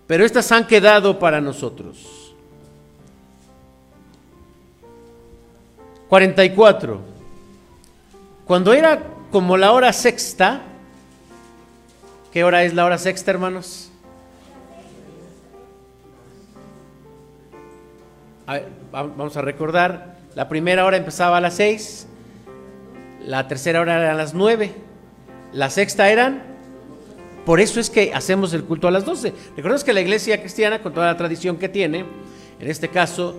Pero estas han quedado para nosotros. 44. Cuando era como la hora sexta, ¿qué hora es la hora sexta, hermanos? A ver, va- vamos a recordar, la primera hora empezaba a las seis, la tercera hora era a las nueve, la sexta eran por eso es que hacemos el culto a las 12. Recordemos que la iglesia cristiana, con toda la tradición que tiene, en este caso,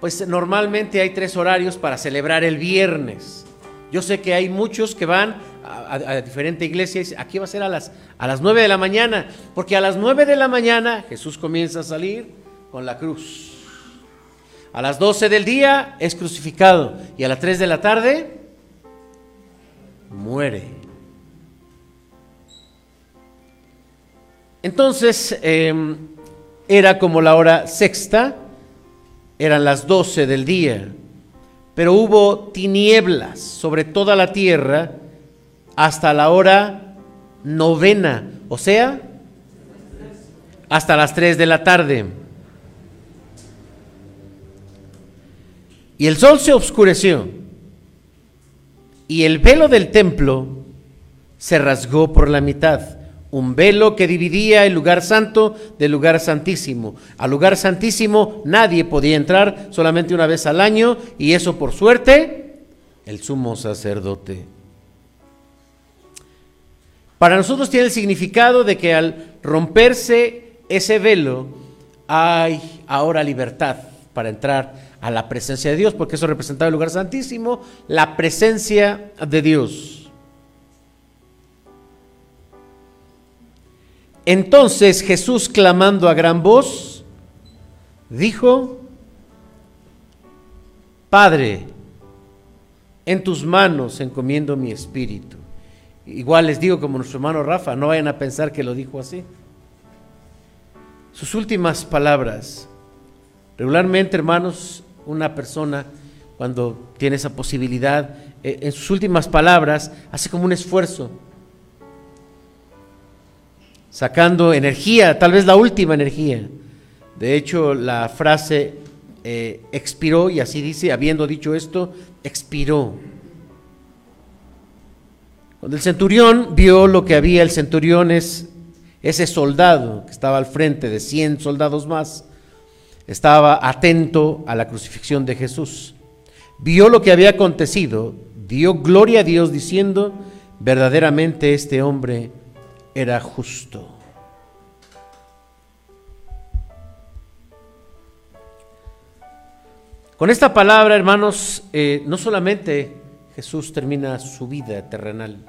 pues normalmente hay tres horarios para celebrar el viernes. Yo sé que hay muchos que van a, a- a diferente iglesia y dicen, aquí va a ser a las, a las 9 de la mañana, porque a las 9 de la mañana Jesús comienza a salir con la cruz. A las 12 del día es crucificado y a las 3 de la tarde muere. Entonces, eh, era como la hora sexta, eran las doce del día, pero hubo tinieblas sobre toda la tierra hasta la hora novena, o sea, hasta las 3 de la tarde. Y el sol se oscureció y el velo del templo se rasgó por la mitad un velo que dividía el lugar santo del lugar santísimo. Al lugar santísimo nadie podía entrar solamente una vez al año, y eso por suerte, el sumo sacerdote. Para nosotros tiene el significado de que al romperse ese velo, hay ahora libertad para entrar a la presencia de Dios, porque eso representaba el lugar santísimo, la presencia de Dios. Entonces Jesús, clamando a gran voz, dijo, Padre, en tus manos encomiendo mi espíritu. Igual les digo como nuestro hermano Rafa, no vayan a pensar que lo dijo así. Sus últimas palabras. Regularmente, hermanos, una persona cuando tiene esa posibilidad, eh, en sus últimas palabras, hace como un esfuerzo, sacando energía, tal vez la última energía. De hecho, la frase eh, expiró, y así dice, habiendo dicho esto, expiró. Cuando el centurión vio lo que había, el centurión es ese soldado que estaba al frente de 100 soldados más, estaba atento a la crucifixión de Jesús. Vio lo que había acontecido, dio gloria a Dios diciendo, verdaderamente este hombre era justo. Con esta palabra, hermanos, eh, no solamente Jesús termina su vida terrenal,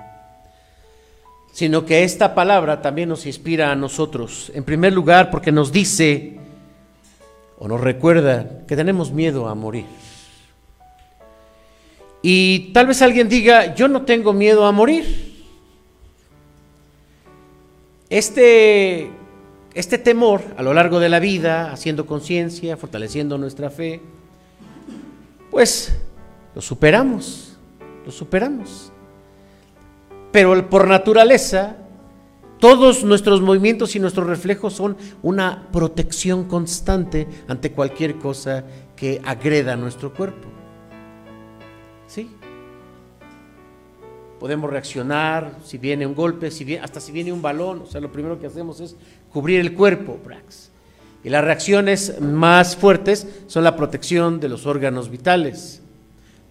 sino que esta palabra también nos inspira a nosotros. En primer lugar, porque nos dice o nos recuerda que tenemos miedo a morir. Y tal vez alguien diga, yo no tengo miedo a morir. Este, este temor a lo largo de la vida, haciendo conciencia, fortaleciendo nuestra fe, pues lo superamos, lo superamos. Pero por naturaleza todos nuestros movimientos y nuestros reflejos son una protección constante ante cualquier cosa que agreda a nuestro cuerpo. ¿Sí? Podemos reaccionar si viene un golpe, si viene, hasta si viene un balón. O sea, lo primero que hacemos es cubrir el cuerpo, Brax. Y las reacciones más fuertes son la protección de los órganos vitales.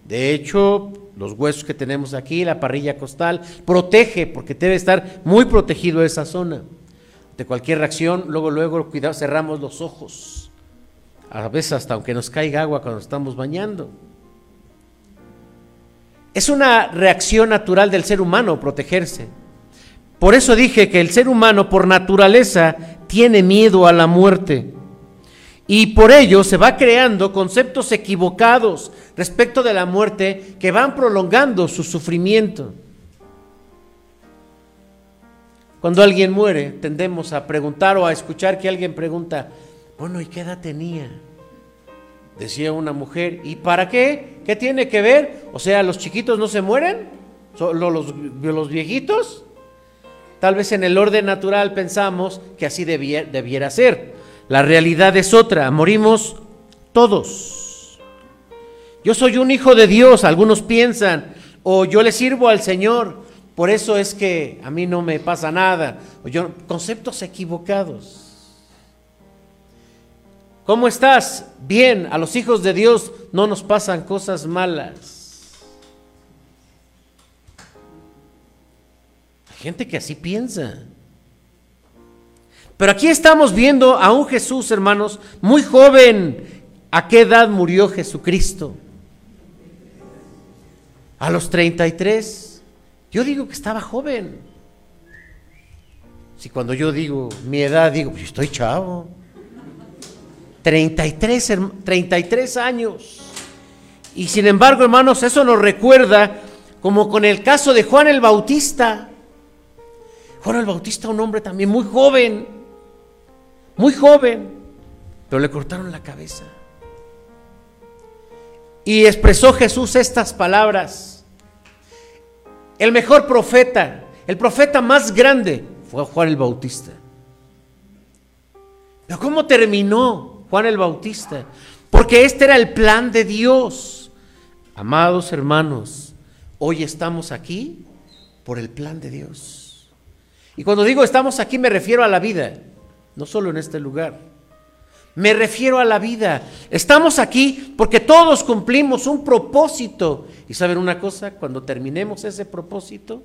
De hecho, los huesos que tenemos aquí, la parrilla costal, protege, porque debe estar muy protegido esa zona. De cualquier reacción, luego, luego, cuidado, cerramos los ojos. A veces hasta aunque nos caiga agua cuando estamos bañando. Es una reacción natural del ser humano protegerse. Por eso dije que el ser humano por naturaleza tiene miedo a la muerte. Y por ello se va creando conceptos equivocados respecto de la muerte que van prolongando su sufrimiento. Cuando alguien muere, tendemos a preguntar o a escuchar que alguien pregunta, bueno, ¿y qué edad tenía? Decía una mujer, ¿y para qué? ¿Qué tiene que ver? O sea, ¿los chiquitos no se mueren? ¿Solo los, viejitos? Tal vez en el orden natural pensamos que así debiera ser. La realidad es otra, morimos todos. Yo soy un hijo de Dios, algunos piensan, o yo le sirvo al Señor, por eso es que a mí no me pasa nada. O yo, conceptos equivocados. ¿Cómo estás? Bien, a los hijos de Dios no nos pasan cosas malas. Hay gente que así piensa. Pero aquí estamos viendo a un Jesús, hermanos, muy joven. ¿A qué edad murió Jesucristo? A los 33. Yo digo que estaba joven. Si cuando yo digo mi edad, digo, pues estoy chavo. 33, 33 años. Y sin embargo, hermanos, eso nos recuerda como con el caso de Juan el Bautista. Juan el Bautista, un hombre también muy joven muy joven, pero le cortaron la cabeza. Y expresó Jesús estas palabras. El mejor profeta, el profeta más grande fue Juan el Bautista. Pero ¿cómo terminó Juan el Bautista? Porque este era el plan de Dios. Amados hermanos, hoy estamos aquí por el plan de Dios. Y cuando digo estamos aquí me refiero a la vida, no solo en este lugar. Me refiero a la vida. Estamos aquí porque todos cumplimos un propósito. Y saben una cosa, cuando terminemos ese propósito,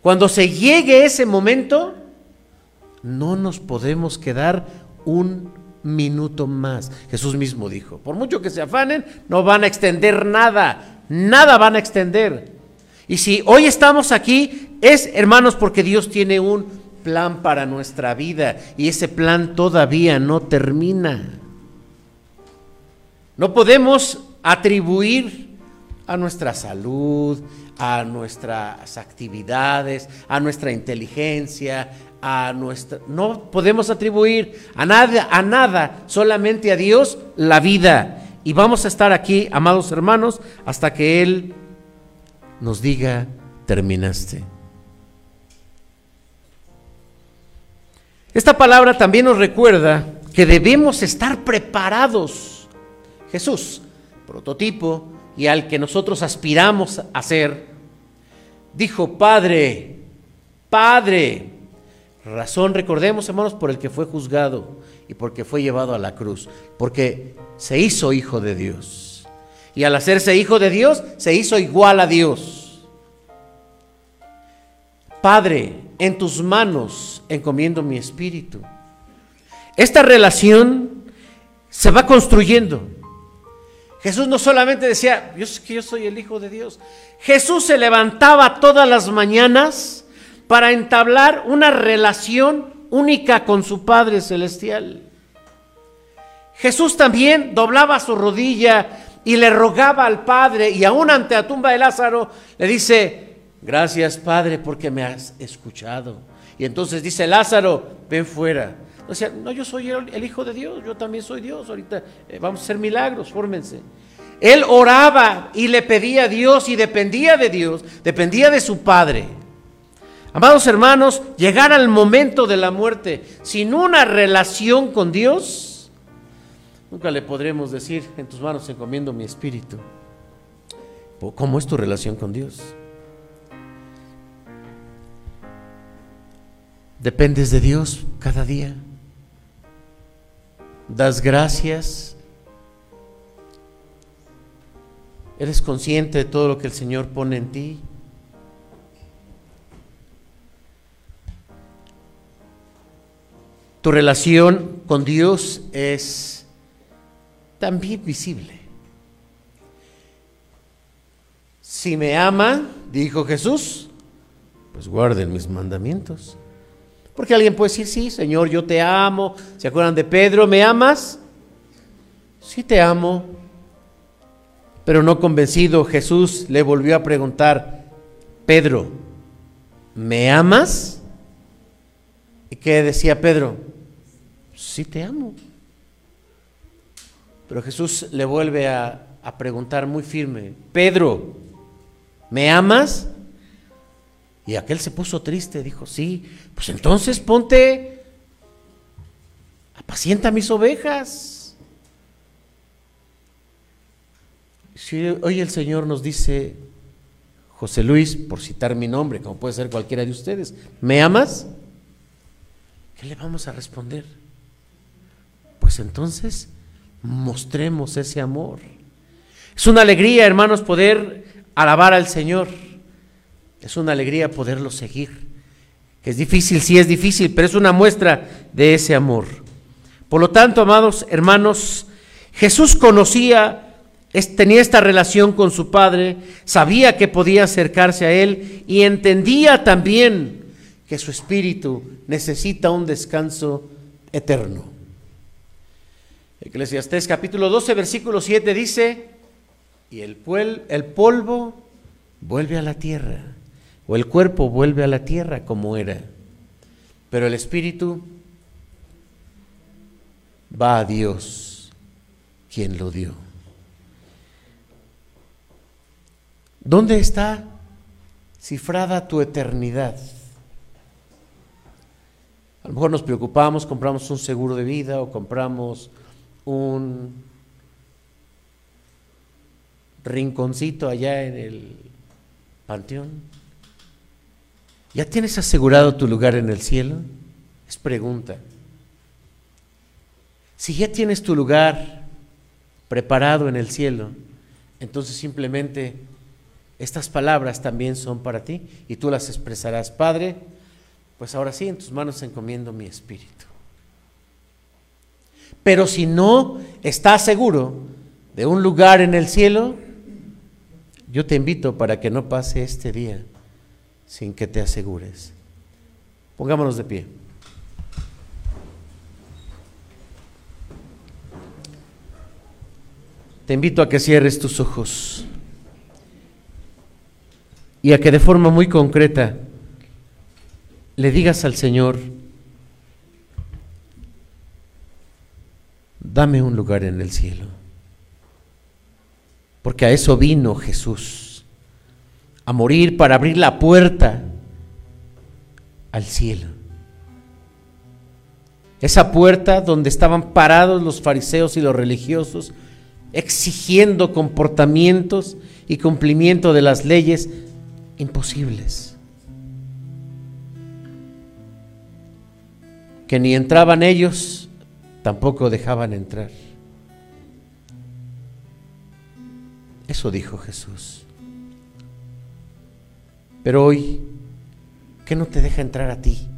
cuando se llegue ese momento, no nos podemos quedar un minuto más. Jesús mismo dijo, por mucho que se afanen, no van a extender nada, nada van a extender. Y si hoy estamos aquí, es, hermanos, porque Dios tiene un plan para nuestra vida y ese plan todavía no termina. No podemos atribuir a nuestra salud, a nuestras actividades, a nuestra inteligencia, a nuestra no podemos atribuir a nada a nada, solamente a Dios la vida. Y vamos a estar aquí, amados hermanos, hasta que él nos diga terminaste. Esta palabra también nos recuerda que debemos estar preparados. Jesús, prototipo y al que nosotros aspiramos a ser, dijo, Padre, Padre, razón, recordemos hermanos, por el que fue juzgado y porque fue llevado a la cruz, porque se hizo hijo de Dios. Y al hacerse hijo de Dios, se hizo igual a Dios. Padre, en tus manos encomiendo mi espíritu. Esta relación se va construyendo. Jesús no solamente decía, yo que yo soy el Hijo de Dios. Jesús se levantaba todas las mañanas para entablar una relación única con su Padre Celestial. Jesús también doblaba su rodilla y le rogaba al Padre y aún ante la tumba de Lázaro le dice, gracias Padre porque me has escuchado. Y entonces dice, Lázaro, ven fuera. O sea, no, yo soy el, Hijo de Dios, yo también soy Dios. Ahorita eh, vamos a hacer milagros, fórmense. Él oraba y le pedía a Dios y dependía de Dios, dependía de su Padre. Amados hermanos, llegar al momento de la muerte sin una relación con Dios, nunca le podremos decir, en tus manos encomiendo mi espíritu. ¿Cómo es tu relación con Dios? Dependes de Dios cada día. Das gracias. Eres consciente de todo lo que el Señor pone en ti. Tu relación con Dios es también visible. Si me ama, dijo Jesús, pues guarden mis mandamientos. Porque alguien puede decir, sí, Señor, yo te amo. ¿Se acuerdan de Pedro? ¿Me amas? Sí te amo. Pero no convencido, Jesús le volvió a preguntar, Pedro, ¿me amas? ¿Y qué decía Pedro? Sí te amo. Pero Jesús le vuelve a, a preguntar muy firme, Pedro, ¿me amas? Y aquel se puso triste, dijo, sí, pues entonces ponte, apacienta mis ovejas. Si hoy el Señor nos dice, José Luis, por citar mi nombre, como puede ser cualquiera de ustedes, ¿me amas? ¿Qué le vamos a responder? Pues entonces mostremos ese amor. Es una alegría, hermanos, poder alabar al Señor. Es una alegría poderlo seguir. Es difícil, sí es difícil, pero es una muestra de ese amor. Por lo tanto, amados hermanos, Jesús conocía, tenía esta relación con su Padre, sabía que podía acercarse a Él y entendía también que su espíritu necesita un descanso eterno. Eclesiastés capítulo 12, versículo 7 dice, y el, el polvo vuelve a la tierra o el cuerpo vuelve a la tierra como era, pero el espíritu va a Dios, quien lo dio. ¿Dónde está cifrada tu eternidad? Lo mejor nos preocupamos, compramos un seguro de vida o compramos un rinconcito allá en el panteón. ¿Ya tienes asegurado tu lugar en el cielo? Es pregunta. Si ya tienes tu lugar preparado en el cielo, entonces simplemente estas palabras también son para ti y tú las expresarás. Padre, pues ahora sí, en tus manos encomiendo mi espíritu. Pero si no estás seguro de un lugar en el cielo, yo te invito para que no pase este día sin que te asegures. Pongámonos de pie. Te invito a que cierres tus ojos y a que de forma muy concreta le digas al Señor, dame un lugar en el cielo, porque a eso vino Jesús, a morir para abrir la puerta al cielo. Esa puerta donde estaban parados los fariseos y los religiosos, exigiendo comportamientos y cumplimiento de las leyes imposibles. Que ni entraban ellos, tampoco dejaban entrar. Eso dijo Jesús. Pero hoy, ¿qué no te deja entrar a ti?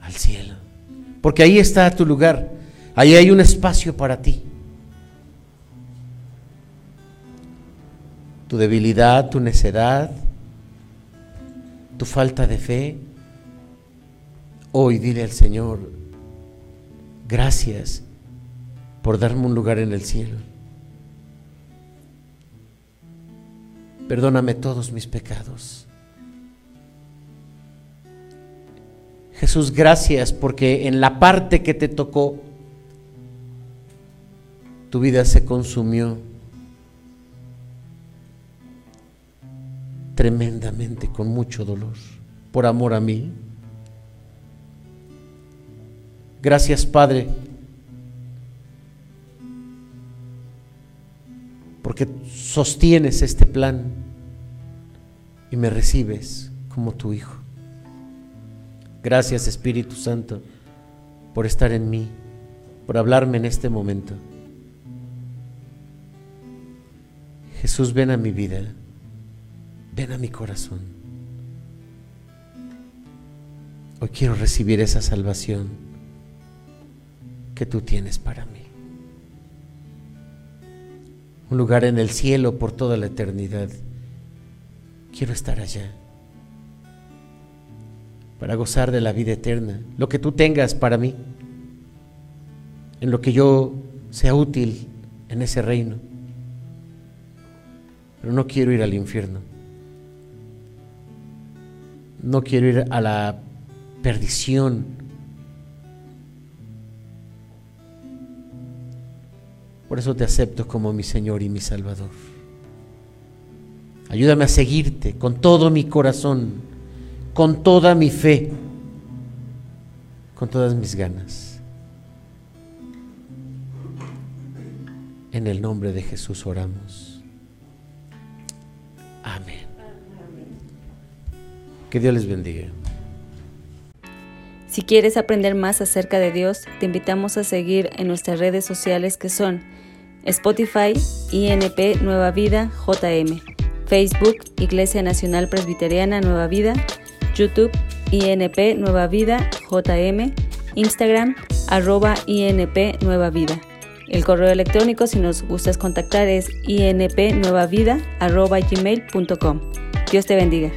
Al cielo. Porque ahí está tu lugar. Ahí hay un espacio para ti. Tu debilidad, tu necedad, tu falta de fe. Hoy dile al Señor, gracias por darme un lugar en el cielo. Perdóname todos mis pecados. Jesús, gracias porque en la parte que te tocó, tu vida se consumió tremendamente, con mucho dolor, por amor a mí. Gracias, Padre, porque sostienes este plan y me recibes como tu Hijo. Gracias, Espíritu Santo, por estar en mí, por hablarme en este momento. Jesús, ven a mi vida, ven a mi corazón. Hoy quiero recibir esa salvación que tú tienes para mí. Un lugar en el cielo por toda la eternidad. Quiero estar allá para gozar de la vida eterna. Lo que tú tengas para mí, en lo que yo sea útil en ese reino pero no quiero ir al infierno. No quiero ir a la perdición. Por eso te acepto como mi Señor y mi Salvador. Ayúdame a seguirte con todo mi corazón, con toda mi fe, con todas mis ganas. En el nombre de Jesús oramos. Amén. Que Dios les bendiga. Si quieres aprender más acerca de Dios, te invitamos a seguir en nuestras redes sociales que son Spotify, INP Nueva Vida, JM, Facebook, Iglesia Nacional Presbiteriana Nueva Vida, YouTube, INP Nueva Vida, JM, Instagram, arroba INP Nueva Vida. El correo electrónico, si nos gustas contactar, es inpnuevavida.gmail.com. Dios te bendiga.